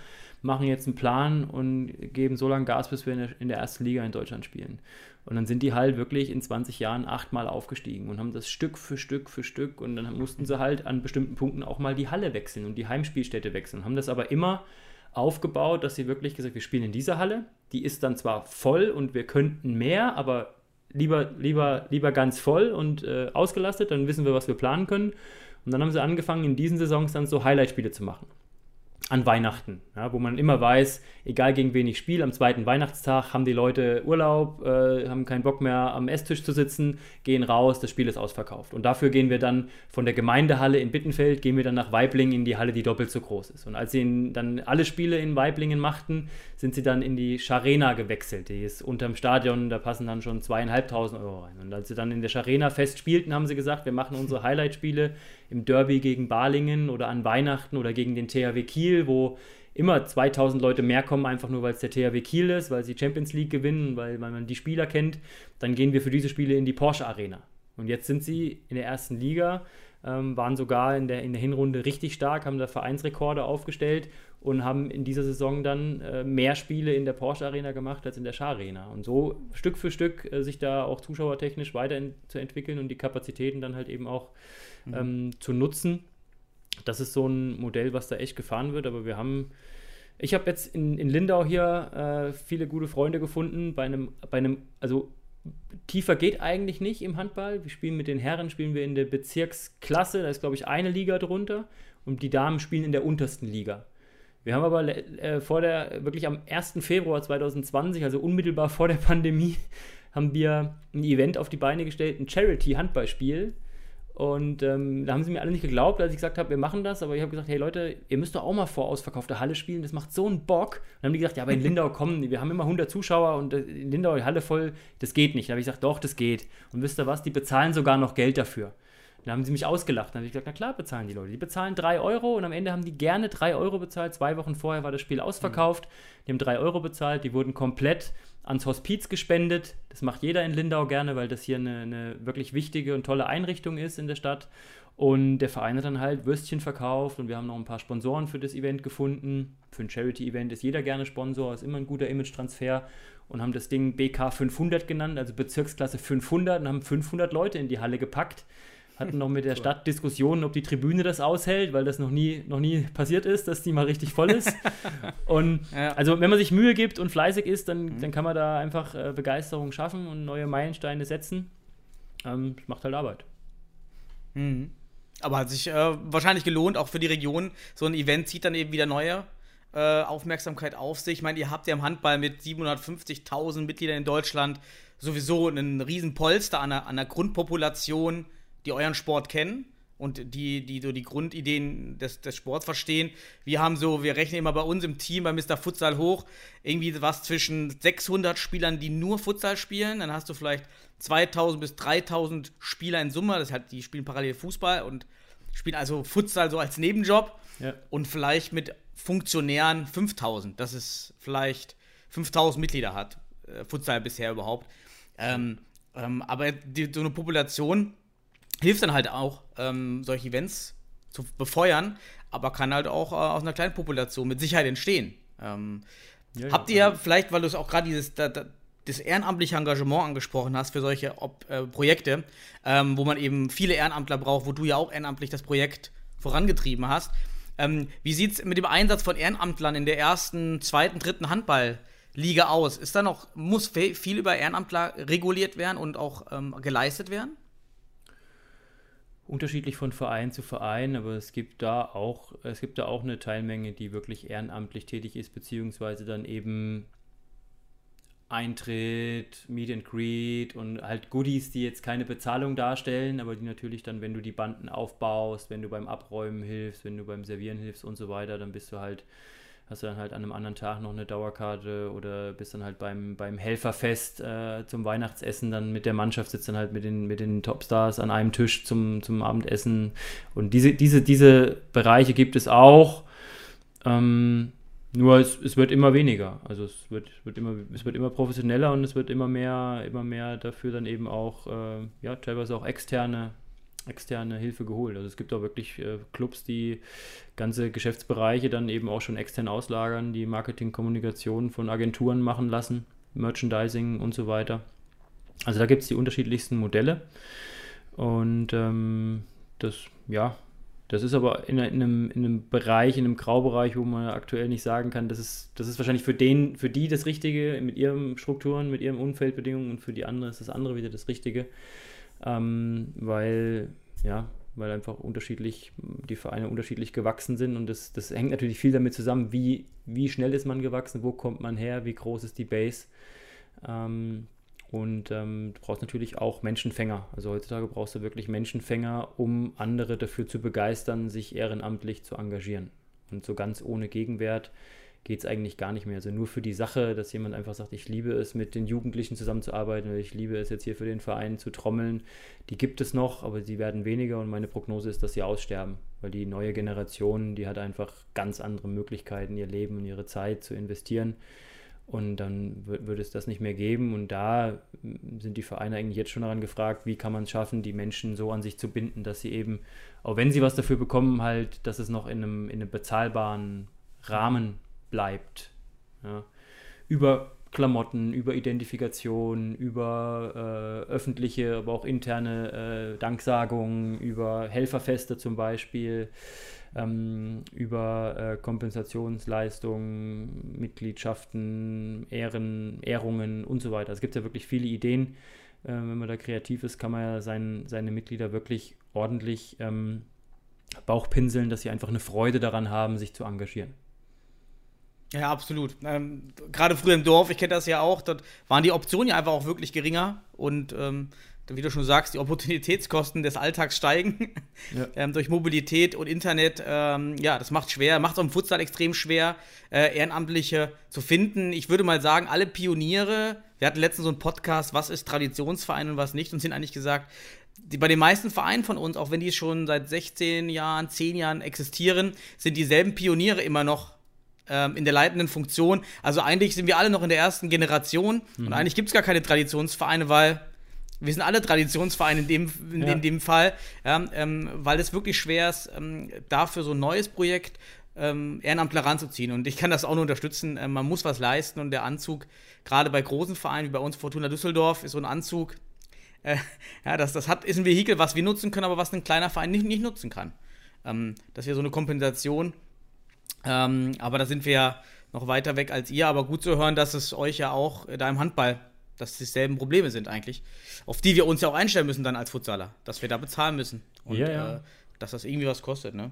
machen jetzt einen Plan und geben so lange Gas, bis wir in der, in der ersten Liga in Deutschland spielen. Und dann sind die halt wirklich in 20 Jahren achtmal aufgestiegen und haben das Stück für Stück für Stück und dann mussten sie halt an bestimmten Punkten auch mal die Halle wechseln und die Heimspielstätte wechseln. Haben das aber immer aufgebaut, dass sie wirklich gesagt, wir spielen in dieser Halle. Die ist dann zwar voll und wir könnten mehr, aber lieber, lieber, lieber ganz voll und äh, ausgelastet, dann wissen wir, was wir planen können. Und dann haben sie angefangen, in diesen Saisons dann so Highlight-Spiele zu machen. An Weihnachten, ja, wo man immer weiß, egal gegen wen ich spiele, am zweiten Weihnachtstag haben die Leute Urlaub, äh, haben keinen Bock mehr am Esstisch zu sitzen, gehen raus, das Spiel ist ausverkauft. Und dafür gehen wir dann von der Gemeindehalle in Bittenfeld, gehen wir dann nach Weiblingen in die Halle, die doppelt so groß ist. Und als sie dann alle Spiele in Weiblingen machten, sind sie dann in die Scharena gewechselt. Die ist unterm Stadion, da passen dann schon zweieinhalbtausend Euro rein. Und als sie dann in der Scharena fest spielten, haben sie gesagt, wir machen unsere Highlight-Spiele im Derby gegen Balingen oder an Weihnachten oder gegen den THW Kiel, wo immer 2000 Leute mehr kommen, einfach nur weil es der THW Kiel ist, weil sie Champions League gewinnen, weil, weil man die Spieler kennt, dann gehen wir für diese Spiele in die Porsche Arena. Und jetzt sind sie in der ersten Liga, ähm, waren sogar in der, in der Hinrunde richtig stark, haben da Vereinsrekorde aufgestellt und haben in dieser Saison dann äh, mehr Spiele in der Porsche Arena gemacht als in der Schar Arena. Und so Stück für Stück äh, sich da auch zuschauertechnisch weiterzuentwickeln und die Kapazitäten dann halt eben auch mhm. ähm, zu nutzen. Das ist so ein Modell, was da echt gefahren wird, aber wir haben. Ich habe jetzt in, in Lindau hier äh, viele gute Freunde gefunden bei einem, bei einem, also tiefer geht eigentlich nicht im Handball. Wir spielen mit den Herren, spielen wir in der Bezirksklasse, da ist glaube ich eine Liga drunter und die Damen spielen in der untersten Liga. Wir haben aber äh, vor der, wirklich am 1. Februar 2020, also unmittelbar vor der Pandemie, haben wir ein Event auf die Beine gestellt, ein Charity-Handballspiel und ähm, da haben sie mir alle nicht geglaubt, als ich gesagt habe, wir machen das. Aber ich habe gesagt, hey Leute, ihr müsst doch auch mal vor ausverkaufter Halle spielen. Das macht so einen Bock. Und dann haben die gesagt, ja, aber in Lindau kommen, wir haben immer 100 Zuschauer und äh, in Lindau die Halle voll, das geht nicht. Da habe ich gesagt, doch, das geht. Und wisst ihr was, die bezahlen sogar noch Geld dafür. Dann haben sie mich ausgelacht. Dann habe ich gesagt, na klar bezahlen die Leute. Die bezahlen 3 Euro und am Ende haben die gerne 3 Euro bezahlt. Zwei Wochen vorher war das Spiel ausverkauft. Die haben 3 Euro bezahlt, die wurden komplett ans Hospiz gespendet. Das macht jeder in Lindau gerne, weil das hier eine, eine, wirklich wichtige und tolle Einrichtung ist in der Stadt. Und der Verein hat dann halt Würstchen verkauft und wir haben noch ein paar Sponsoren für das Event gefunden. Für ein Charity-Event ist jeder gerne Sponsor, ist immer ein guter Image-Transfer und haben das Ding BK 500 genannt, also Bezirksklasse 500 und haben 500 Leute in die Halle gepackt hatten noch mit der Stadt Diskussionen, ob die Tribüne das aushält, weil das noch nie, noch nie passiert ist, dass die mal richtig voll ist. und ja. also wenn man sich Mühe gibt und fleißig ist, dann, mhm. dann kann man da einfach äh, Begeisterung schaffen und neue Meilensteine setzen. Ähm, macht halt Arbeit. Mhm. Aber hat sich äh, wahrscheinlich gelohnt, auch für die Region. So ein Event zieht dann eben wieder neue äh, Aufmerksamkeit auf sich. Ich meine, ihr habt ja im Handball mit 750.000 Mitgliedern in Deutschland sowieso einen riesen Polster an der, an der Grundpopulation die euren Sport kennen und die, die so die Grundideen des, des Sports verstehen. Wir haben so, wir rechnen immer bei uns im Team, bei Mr. Futsal hoch, irgendwie was zwischen 600 Spielern, die nur Futsal spielen. Dann hast du vielleicht 2000 bis 3000 Spieler in Summe. Das heißt, die spielen parallel Fußball und spielen also Futsal so als Nebenjob. Ja. Und vielleicht mit Funktionären 5000. Das ist vielleicht 5000 Mitglieder hat, äh, Futsal bisher überhaupt. Ähm, ähm, aber die, so eine Population hilft dann halt auch, ähm, solche Events zu befeuern, aber kann halt auch äh, aus einer kleinen Population mit Sicherheit entstehen. Ähm, ja, habt ihr also vielleicht, weil du es auch gerade dieses da, da, das ehrenamtliche Engagement angesprochen hast für solche Ob äh, Projekte, ähm, wo man eben viele Ehrenamtler braucht, wo du ja auch ehrenamtlich das Projekt vorangetrieben hast. Ähm, wie sieht es mit dem Einsatz von Ehrenamtlern in der ersten, zweiten, dritten Handballliga aus? Ist da noch, muss viel über Ehrenamtler reguliert werden und auch ähm, geleistet werden? Unterschiedlich von Verein zu Verein, aber es gibt da auch, es gibt da auch eine Teilmenge, die wirklich ehrenamtlich tätig ist, beziehungsweise dann eben Eintritt, Meet and Greet und halt Goodies, die jetzt keine Bezahlung darstellen, aber die natürlich dann, wenn du die Banden aufbaust, wenn du beim Abräumen hilfst, wenn du beim Servieren hilfst und so weiter, dann bist du halt hast du dann halt an einem anderen Tag noch eine Dauerkarte oder bist dann halt beim, beim Helferfest äh, zum Weihnachtsessen dann mit der Mannschaft, sitzt dann halt mit den, mit den Topstars an einem Tisch zum, zum Abendessen. Und diese, diese, diese Bereiche gibt es auch. Ähm, nur es, es wird immer weniger. Also es wird, wird immer, es wird immer professioneller und es wird immer mehr, immer mehr dafür dann eben auch, äh, ja, teilweise auch externe externe Hilfe geholt. Also es gibt auch wirklich äh, Clubs, die ganze Geschäftsbereiche dann eben auch schon extern auslagern, die Marketing, Kommunikation von Agenturen machen lassen, Merchandising und so weiter. Also da gibt es die unterschiedlichsten Modelle. Und ähm, das, ja, das ist aber in, in, einem, in einem Bereich, in einem Graubereich, wo man aktuell nicht sagen kann, das ist, das ist wahrscheinlich für den, für die das Richtige, mit ihren Strukturen, mit ihren Umfeldbedingungen und für die andere ist das andere wieder das Richtige ähm, weil ja, weil einfach unterschiedlich, die Vereine unterschiedlich gewachsen sind und das, das hängt natürlich viel damit zusammen, wie, wie schnell ist man gewachsen, wo kommt man her, wie groß ist die Base. Ähm, und ähm, du brauchst natürlich auch Menschenfänger. Also heutzutage brauchst du wirklich Menschenfänger, um andere dafür zu begeistern, sich ehrenamtlich zu engagieren. Und so ganz ohne Gegenwert geht es eigentlich gar nicht mehr. Also nur für die Sache, dass jemand einfach sagt, ich liebe es, mit den Jugendlichen zusammenzuarbeiten ich liebe es jetzt hier für den Verein zu trommeln, die gibt es noch, aber sie werden weniger und meine Prognose ist, dass sie aussterben, weil die neue Generation, die hat einfach ganz andere Möglichkeiten, ihr Leben und ihre Zeit zu investieren. Und dann würde es das nicht mehr geben. Und da sind die Vereine eigentlich jetzt schon daran gefragt, wie kann man es schaffen, die Menschen so an sich zu binden, dass sie eben, auch wenn sie was dafür bekommen, halt, dass es noch in einem, in einem bezahlbaren Rahmen bleibt. Ja. Über Klamotten, über Identifikation, über äh, öffentliche, aber auch interne äh, Danksagungen, über Helferfeste zum Beispiel, ähm, über äh, Kompensationsleistungen, Mitgliedschaften, Ehren, Ehrungen und so weiter. Es gibt ja wirklich viele Ideen. Äh, wenn man da kreativ ist, kann man ja sein, seine Mitglieder wirklich ordentlich ähm, Bauchpinseln, dass sie einfach eine Freude daran haben, sich zu engagieren. Ja, absolut. Ähm, Gerade früher im Dorf, ich kenne das ja auch, dort waren die Optionen ja einfach auch wirklich geringer und ähm, wie du schon sagst, die Opportunitätskosten des Alltags steigen ja. ähm, durch Mobilität und Internet. Ähm, ja, das macht schwer, macht es im Futsal extrem schwer, äh, Ehrenamtliche zu finden. Ich würde mal sagen, alle Pioniere, wir hatten letztens so einen Podcast, was ist Traditionsverein und was nicht, und sind eigentlich gesagt, die, bei den meisten Vereinen von uns, auch wenn die schon seit 16 Jahren, 10 Jahren existieren, sind dieselben Pioniere immer noch ähm, in der leitenden Funktion. Also eigentlich sind wir alle noch in der ersten Generation mhm. und eigentlich gibt es gar keine Traditionsvereine, weil wir sind alle Traditionsvereine in dem, in, ja. in dem Fall, ja, ähm, weil es wirklich schwer ist, ähm, dafür so ein neues Projekt ähm, Ehrenamtler ranzuziehen. Und ich kann das auch nur unterstützen. Ähm, man muss was leisten und der Anzug, gerade bei großen Vereinen wie bei uns Fortuna Düsseldorf, ist so ein Anzug. Äh, ja, das, das hat, ist ein Vehikel, was wir nutzen können, aber was ein kleiner Verein nicht, nicht nutzen kann. Ähm, das wäre so eine Kompensation ähm, aber da sind wir ja noch weiter weg als ihr. Aber gut zu hören, dass es euch ja auch da im Handball, dass es dieselben Probleme sind eigentlich, auf die wir uns ja auch einstellen müssen dann als Futsaler, dass wir da bezahlen müssen. Und ja, ja. Äh, dass das irgendwie was kostet, ne?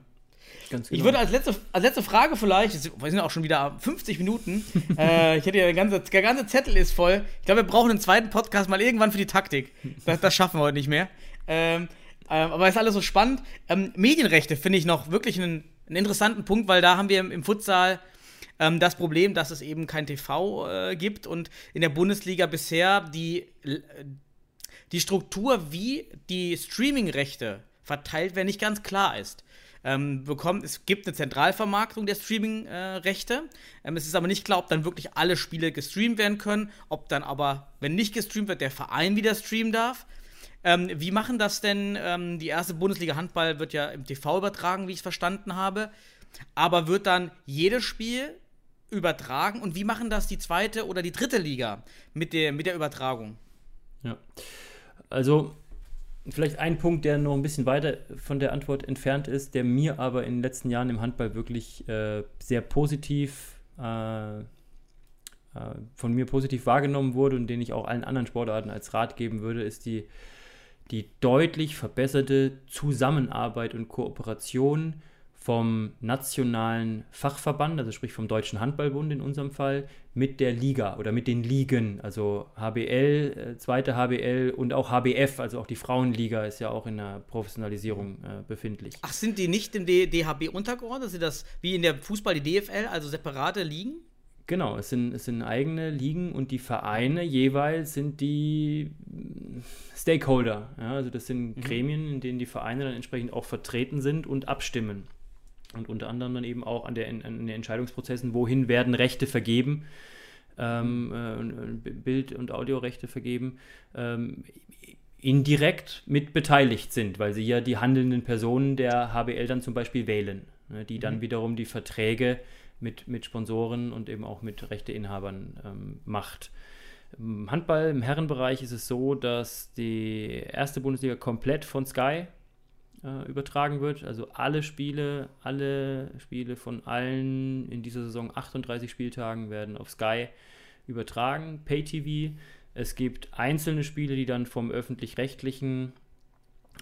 Ganz genau. Ich würde als letzte, als letzte Frage vielleicht, wir sind auch schon wieder 50 Minuten, äh, ich hätte ja, der ganze, der ganze Zettel ist voll. Ich glaube, wir brauchen einen zweiten Podcast mal irgendwann für die Taktik. Das, das schaffen wir heute nicht mehr. Ähm, ähm, aber ist alles so spannend. Ähm, Medienrechte finde ich noch wirklich einen einen interessanten Punkt, weil da haben wir im, Futsal ähm, das Problem, dass es eben kein TV äh, gibt und in der Bundesliga bisher die, äh, die Struktur, wie die Streaming-Rechte verteilt werden, nicht ganz klar ist. Ähm, bekommt, es gibt eine Zentralvermarktung der Streaming-Rechte. Äh, ähm, es ist aber nicht klar, ob dann wirklich alle Spiele gestreamt werden können, ob dann aber, wenn nicht gestreamt wird, der Verein wieder streamen darf. Ähm, wie machen das denn? Ähm, die erste Bundesliga Handball wird ja im TV übertragen, wie ich es verstanden habe. Aber wird dann jedes Spiel übertragen? Und wie machen das die zweite oder die dritte Liga mit der, mit der Übertragung? Ja. Also, vielleicht ein Punkt, der noch ein bisschen weiter von der Antwort entfernt ist, der mir aber in den letzten Jahren im Handball wirklich äh, sehr positiv äh, äh von mir positiv wahrgenommen wurde und den ich auch allen anderen Sportarten als Rat geben würde, ist die die deutlich verbesserte Zusammenarbeit und Kooperation vom nationalen Fachverband, also sprich vom Deutschen Handballbund in unserem Fall, mit der Liga oder mit den Ligen, also HBL, äh, zweite HBL und auch HBF, also auch die Frauenliga ist ja auch in der Professionalisierung äh, befindlich. Ach, sind die nicht dem DHB untergeordnet? Sind das wie in der Fußball die DFL, also separate Ligen? Genau, es sind, es sind eigene Ligen und die Vereine jeweils sind die Stakeholder. Ja, also das sind mhm. Gremien, in denen die Vereine dann entsprechend auch vertreten sind und abstimmen. Und unter anderem dann eben auch an, der, an den Entscheidungsprozessen, wohin werden Rechte vergeben, ähm, äh, Bild- und Audiorechte vergeben, ähm, indirekt mit beteiligt sind, weil sie ja die handelnden Personen der HBL dann zum Beispiel wählen, ne, die dann mhm. wiederum die Verträge mit, mit Sponsoren und eben auch mit Rechteinhabern ähm, macht. Im Handball im Herrenbereich ist es so, dass die erste Bundesliga komplett von Sky äh, übertragen wird. Also alle Spiele, alle Spiele von allen in dieser Saison 38 Spieltagen werden auf Sky übertragen, Pay-TV. Es gibt einzelne Spiele, die dann vom öffentlich-rechtlichen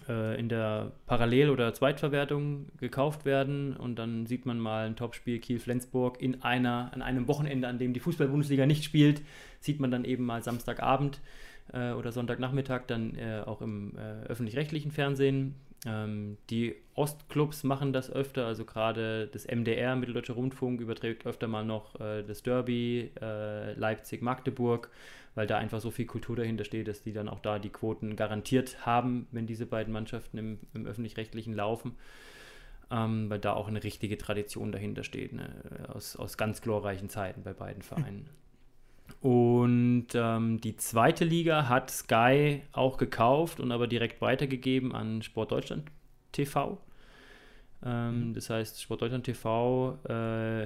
in der Parallel- oder Zweitverwertung gekauft werden und dann sieht man mal ein Topspiel Kiel-Flensburg in einer, an einem Wochenende, an dem die Fußball-Bundesliga nicht spielt, sieht man dann eben mal Samstagabend äh, oder Sonntagnachmittag dann äh, auch im äh, öffentlich-rechtlichen Fernsehen. Ähm, die Ostclubs machen das öfter, also gerade das MDR, Mitteldeutscher Rundfunk, überträgt öfter mal noch äh, das Derby, äh, Leipzig-Magdeburg, weil da einfach so viel Kultur dahinter steht, dass die dann auch da die Quoten garantiert haben, wenn diese beiden Mannschaften im, im öffentlich-rechtlichen laufen. Ähm, weil da auch eine richtige Tradition dahinter steht, ne? aus, aus ganz glorreichen Zeiten bei beiden Vereinen. Und ähm, die zweite Liga hat Sky auch gekauft und aber direkt weitergegeben an Sportdeutschland TV. Ähm, das heißt, Sportdeutschland TV äh,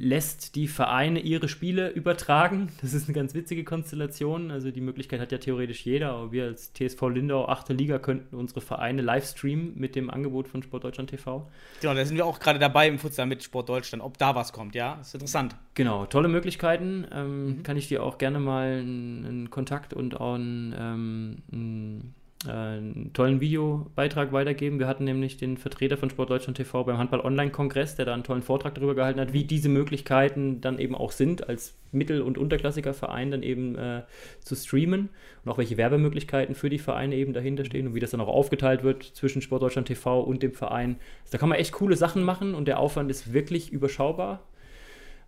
lässt die Vereine ihre Spiele übertragen. Das ist eine ganz witzige Konstellation. Also die Möglichkeit hat ja theoretisch jeder. Aber wir als TSV Lindau, 8. Liga, könnten unsere Vereine live streamen mit dem Angebot von Sportdeutschland TV. Genau, da sind wir auch gerade dabei im Futsal mit Sportdeutschland, ob da was kommt, ja? Das ist interessant. Genau, tolle Möglichkeiten. Ähm, mhm. Kann ich dir auch gerne mal einen, einen Kontakt und auch einen, ähm, einen einen tollen Videobeitrag weitergeben. Wir hatten nämlich den Vertreter von Sport Deutschland TV beim Handball Online-Kongress, der da einen tollen Vortrag darüber gehalten hat, wie diese Möglichkeiten dann eben auch sind, als Mittel- und Unterklassiker-Verein dann eben äh, zu streamen und auch welche Werbemöglichkeiten für die Vereine eben dahinter stehen und wie das dann auch aufgeteilt wird zwischen Sport Deutschland TV und dem Verein. Also da kann man echt coole Sachen machen und der Aufwand ist wirklich überschaubar.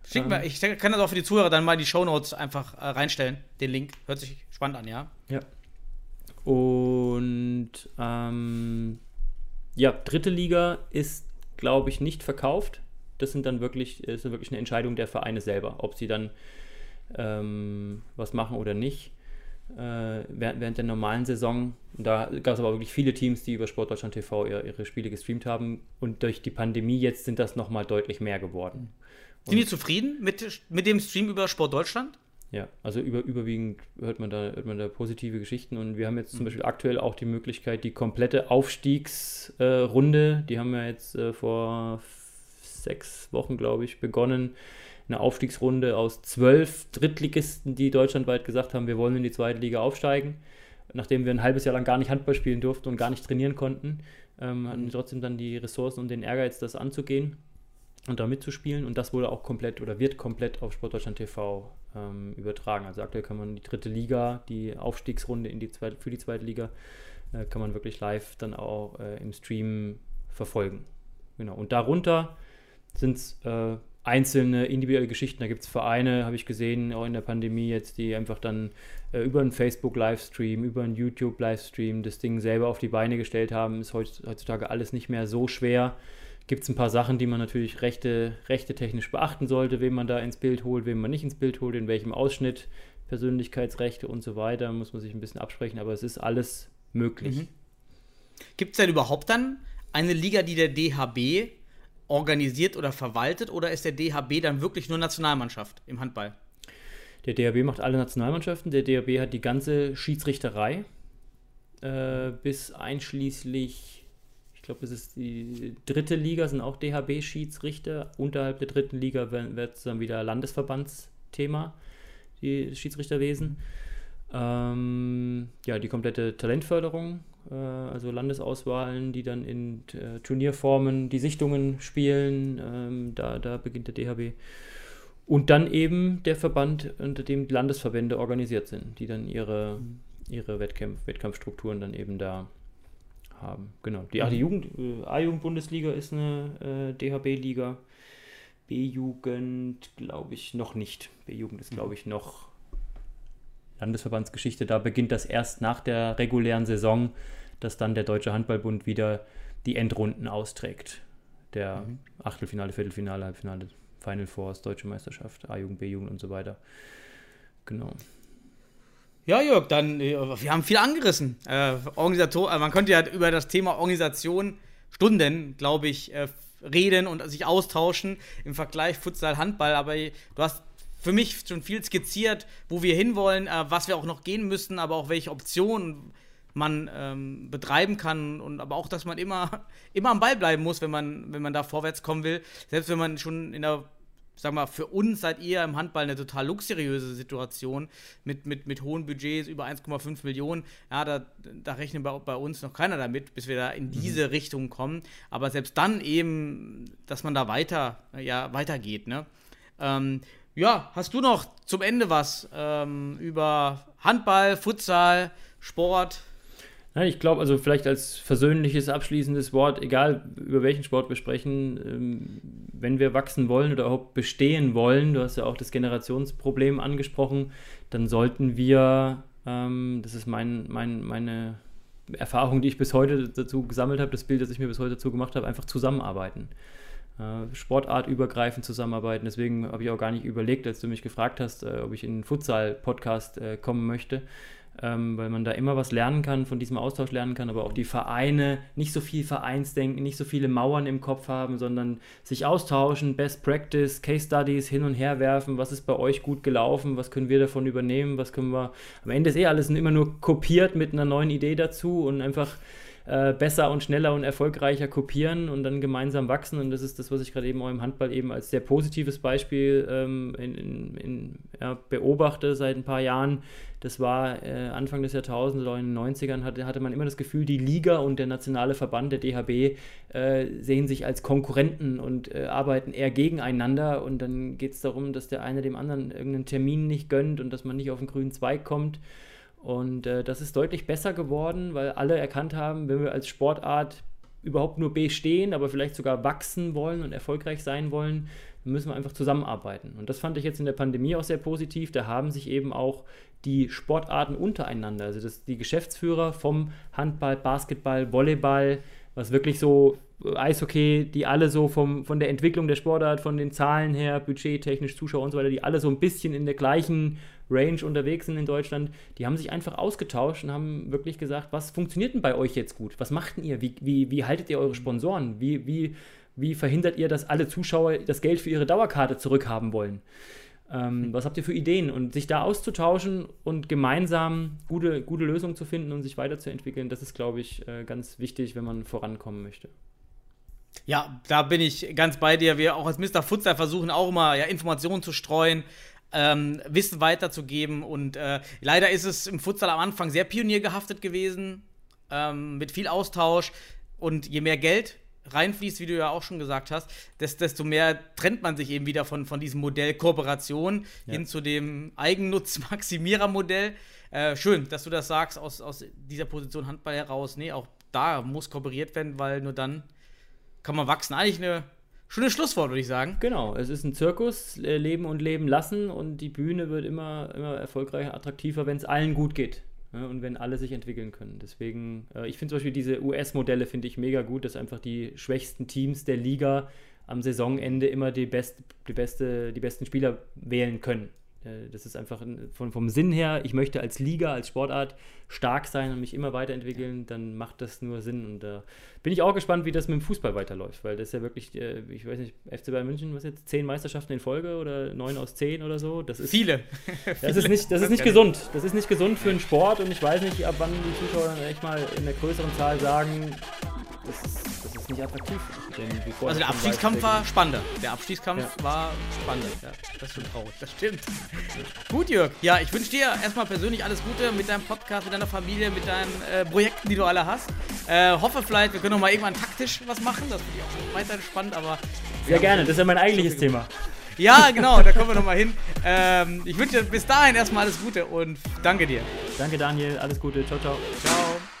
Schick mal, ich kann das auch für die Zuhörer dann mal in die Shownotes einfach äh, reinstellen, den Link. Hört sich spannend an, ja? Ja. Und ähm, ja, dritte Liga ist, glaube ich, nicht verkauft. Das sind dann wirklich, ist wirklich eine Entscheidung der Vereine selber, ob sie dann ähm, was machen oder nicht. Äh, während, während, der normalen Saison, da gab es aber wirklich viele Teams, die über Sportdeutschland TV ihre, ihre, Spiele gestreamt haben. Und durch die Pandemie jetzt sind das nochmal deutlich mehr geworden. Sind die zufrieden mit, mit dem Stream über Sportdeutschland? Ja, also über, überwiegend hört man, da, hört man da positive Geschichten und wir haben jetzt zum mhm. Beispiel aktuell auch die Möglichkeit, die komplette Aufstiegsrunde, äh, die haben wir jetzt äh, vor sechs Wochen, glaube ich, begonnen, eine Aufstiegsrunde aus zwölf Drittligisten, die deutschlandweit gesagt haben, wir wollen in die zweite Liga aufsteigen. Nachdem wir ein halbes Jahr lang gar nicht Handball spielen durften und gar nicht trainieren konnten, ähm, hatten wir trotzdem dann die Ressourcen und den Ehrgeiz, das anzugehen und da mitzuspielen. Und das wurde auch komplett oder wird komplett auf Sportdeutschland TV ähm, übertragen. Also aktuell kann man die dritte Liga, die Aufstiegsrunde in die zweite, für die zweite Liga, äh, kann man wirklich live dann auch äh, im Stream verfolgen. Genau. Und darunter sind es äh, einzelne individuelle Geschichten. Da gibt es Vereine, habe ich gesehen, auch in der Pandemie jetzt, die einfach dann äh, über einen Facebook-Livestream, über einen YouTube-Livestream das Ding selber auf die Beine gestellt haben. Ist heutzutage alles nicht mehr so schwer gibt es ein paar Sachen, die man natürlich rechte, rechte technisch beachten sollte, wen man da ins Bild holt, wen man nicht ins Bild holt, in welchem Ausschnitt, Persönlichkeitsrechte und so weiter, muss man sich ein bisschen absprechen, aber es ist alles möglich. Mhm. Gibt es denn überhaupt dann eine Liga, die der DHB organisiert oder verwaltet oder ist der DHB dann wirklich nur Nationalmannschaft im Handball? Der DHB macht alle Nationalmannschaften, der DHB hat die ganze Schiedsrichterei äh, bis einschließlich ich glaube, es ist die dritte Liga, sind auch DHB-Schiedsrichter. Unterhalb der dritten Liga wird es dann wieder Landesverbandsthema, die Schiedsrichterwesen. Ähm, ja, die komplette Talentförderung, äh, also Landesauswahlen, die dann in äh, Turnierformen die Sichtungen spielen. Ähm, da, da beginnt der DHB. Und dann eben der Verband, unter dem Landesverbände organisiert sind, die dann ihre, ihre Wettkampf, Wettkampfstrukturen dann eben da haben. Genau. Die, die Jugend, äh, A-Jugend-Bundesliga ist eine äh, DHB-Liga. B-Jugend, glaube ich, noch nicht. B-Jugend ist, glaube ich, noch Landesverbandsgeschichte. Da beginnt das erst nach der regulären Saison, dass dann der Deutsche Handballbund wieder die Endrunden austrägt. Der mhm. Achtelfinale, Viertelfinale, Halbfinale, Final Fours, Deutsche Meisterschaft, A-Jugend, B-Jugend und so weiter. Genau. Ja, Jörg, dann, äh, wir haben viel angerissen. Äh, Organisator, äh, man könnte ja über das Thema Organisation Stunden, glaube ich, äh, reden und sich austauschen im Vergleich Futsal-Handball, aber du hast für mich schon viel skizziert, wo wir hinwollen, was wir auch noch gehen müssen, aber auch welche Optionen man ähm, betreiben kann und aber auch, dass man immer, immer am Ball bleiben muss, wenn man, wenn man da vorwärts kommen will. Selbst wenn man schon in der sag mal, für uns seid ihr im Handball eine total luxuriöse Situation mit, mit, mit hohen Budgets über 1,5 Millionen. Ja, da, da rechnet bei, bei uns noch keiner damit, bis wir da in diese mhm. Richtung kommen. Aber selbst dann eben, dass man da weiter, ja, weitergeht, ne? Ähm, ja, hast du noch zum Ende was ähm, über Handball, Futsal, Sport? Nein, ich glaube, also vielleicht als versöhnliches, abschließendes Wort, egal über welchen Sport wir sprechen, ähm, wenn wir wachsen wollen oder überhaupt bestehen wollen, du hast ja auch das Generationsproblem angesprochen, dann sollten wir, ähm, das ist mein, mein, meine Erfahrung, die ich bis heute dazu gesammelt habe, das Bild, das ich mir bis heute dazu gemacht habe, einfach zusammenarbeiten. Äh, sportartübergreifend zusammenarbeiten. Deswegen habe ich auch gar nicht überlegt, als du mich gefragt hast, äh, ob ich in einen Futsal-Podcast äh, kommen möchte ähm, weil man da immer was lernen kann, von diesem Austausch lernen kann, aber auch die Vereine nicht so viel Vereinsdenken, nicht so viele Mauern im Kopf haben, sondern sich austauschen, Best Practice, Case Studies hin und her werfen, was ist bei euch gut gelaufen, was können wir davon übernehmen, was können wir, am Ende ist eh alles immer nur kopiert mit einer neuen Idee dazu und einfach äh, besser und schneller und erfolgreicher kopieren und dann gemeinsam wachsen. Und das ist das, was ich gerade eben auch im Handball eben als sehr positives Beispiel ähm, in, in, in, ja, beobachte seit ein paar Jahren. Das war äh, Anfang des Jahrtausends oder in den 90ern hatte, hatte man immer das Gefühl, die Liga und der nationale Verband, der DHB, äh, sehen sich als Konkurrenten und äh, arbeiten eher gegeneinander. Und dann geht es darum, dass der eine dem anderen irgendeinen Termin nicht gönnt und dass man nicht auf den grünen Zweig kommt. Und äh, das ist deutlich besser geworden, weil alle erkannt haben, wenn wir als Sportart überhaupt nur bestehen, aber vielleicht sogar wachsen wollen und erfolgreich sein wollen, müssen wir einfach zusammenarbeiten. Und das fand ich jetzt in der Pandemie auch sehr positiv. Da haben sich eben auch die Sportarten untereinander, also das, die Geschäftsführer vom Handball, Basketball, Volleyball, was wirklich so äh, Eishockey, die alle so vom, von der Entwicklung der Sportart, von den Zahlen her, budgettechnisch, Zuschauer und so weiter, die alle so ein bisschen in der gleichen Range unterwegs sind in Deutschland, die haben sich einfach ausgetauscht und haben wirklich gesagt, was funktioniert denn bei euch jetzt gut? Was macht denn ihr? Wie, wie, wie haltet ihr eure Sponsoren? Wie, wie, wie verhindert ihr, dass alle Zuschauer das Geld für ihre Dauerkarte zurückhaben wollen? Ähm, hm. was habt ihr für Ideen? Und sich da auszutauschen und gemeinsam gute, gute Lösungen zu finden und sich weiterzuentwickeln, das ist, glaube ich, äh, ganz wichtig, wenn man vorankommen möchte. Ja, da bin ich ganz bei dir. Wir auch als Mr. Futsal versuchen auch immer ja, Informationen zu streuen, ähm, Wissen weiterzugeben. Und äh, leider ist es im Futsal am Anfang sehr pioniergehaftet gewesen, ähm, mit viel Austausch. Und je mehr Geld reinfließt, wie du ja auch schon gesagt hast, desto mehr trennt man sich eben wieder von, von diesem Modell Kooperation ja. hin zu dem Eigennutz-Maximierer-Modell. Äh, schön, dass du das sagst aus, aus dieser Position Handball heraus. Nee, auch da muss kooperiert werden, weil nur dann kann man wachsen. Eigentlich eine schöne Schlusswort, würde ich sagen. Genau, es ist ein Zirkus, äh, leben und leben lassen und die Bühne wird immer, immer erfolgreicher, attraktiver, wenn es allen gut geht. Ja, und wenn alle sich entwickeln können. Deswegen, äh, ich finde zum Beispiel diese US-Modelle finde ich mega gut, dass einfach die schwächsten Teams der Liga am Saisonende immer die, best, die, beste, die besten Spieler wählen können. Äh, das ist einfach von, vom Sinn her, ich möchte als Liga, als Sportart stark sein und mich immer weiterentwickeln, dann macht das nur Sinn. Und da äh, bin ich auch gespannt, wie das mit dem Fußball weiterläuft, weil das ist ja wirklich, äh, ich weiß nicht, FC Bayern München, was jetzt, zehn Meisterschaften in Folge oder neun aus zehn oder so? Das ist, Viele. Das ist nicht, das ist nicht gesund. Das ist nicht gesund für einen Sport und ich weiß nicht, ab wann die Zuschauer dann echt mal in der größeren Zahl sagen, das ist, das ist nicht attraktiv. also der Abstiegskampf war spannender. Der Abstiegskampf ja. war spannender. Ja, das ist schon traurig, das stimmt. Gut, Jörg. Ja, ich wünsche dir erstmal persönlich alles Gute mit deinem Podcast, mit deiner Familie, mit deinen äh, Projekten, die du alle hast. Äh, hoffe vielleicht, wir können noch mal irgendwann taktisch was machen. Das finde ich auch weiter spannend, aber. Sehr gerne, das ist ja mein eigentliches Thema. Ja, genau, da kommen wir nochmal hin. Ähm, ich wünsche dir bis dahin erstmal alles Gute und danke dir. Danke, Daniel. Alles Gute. Ciao, ciao. Ciao.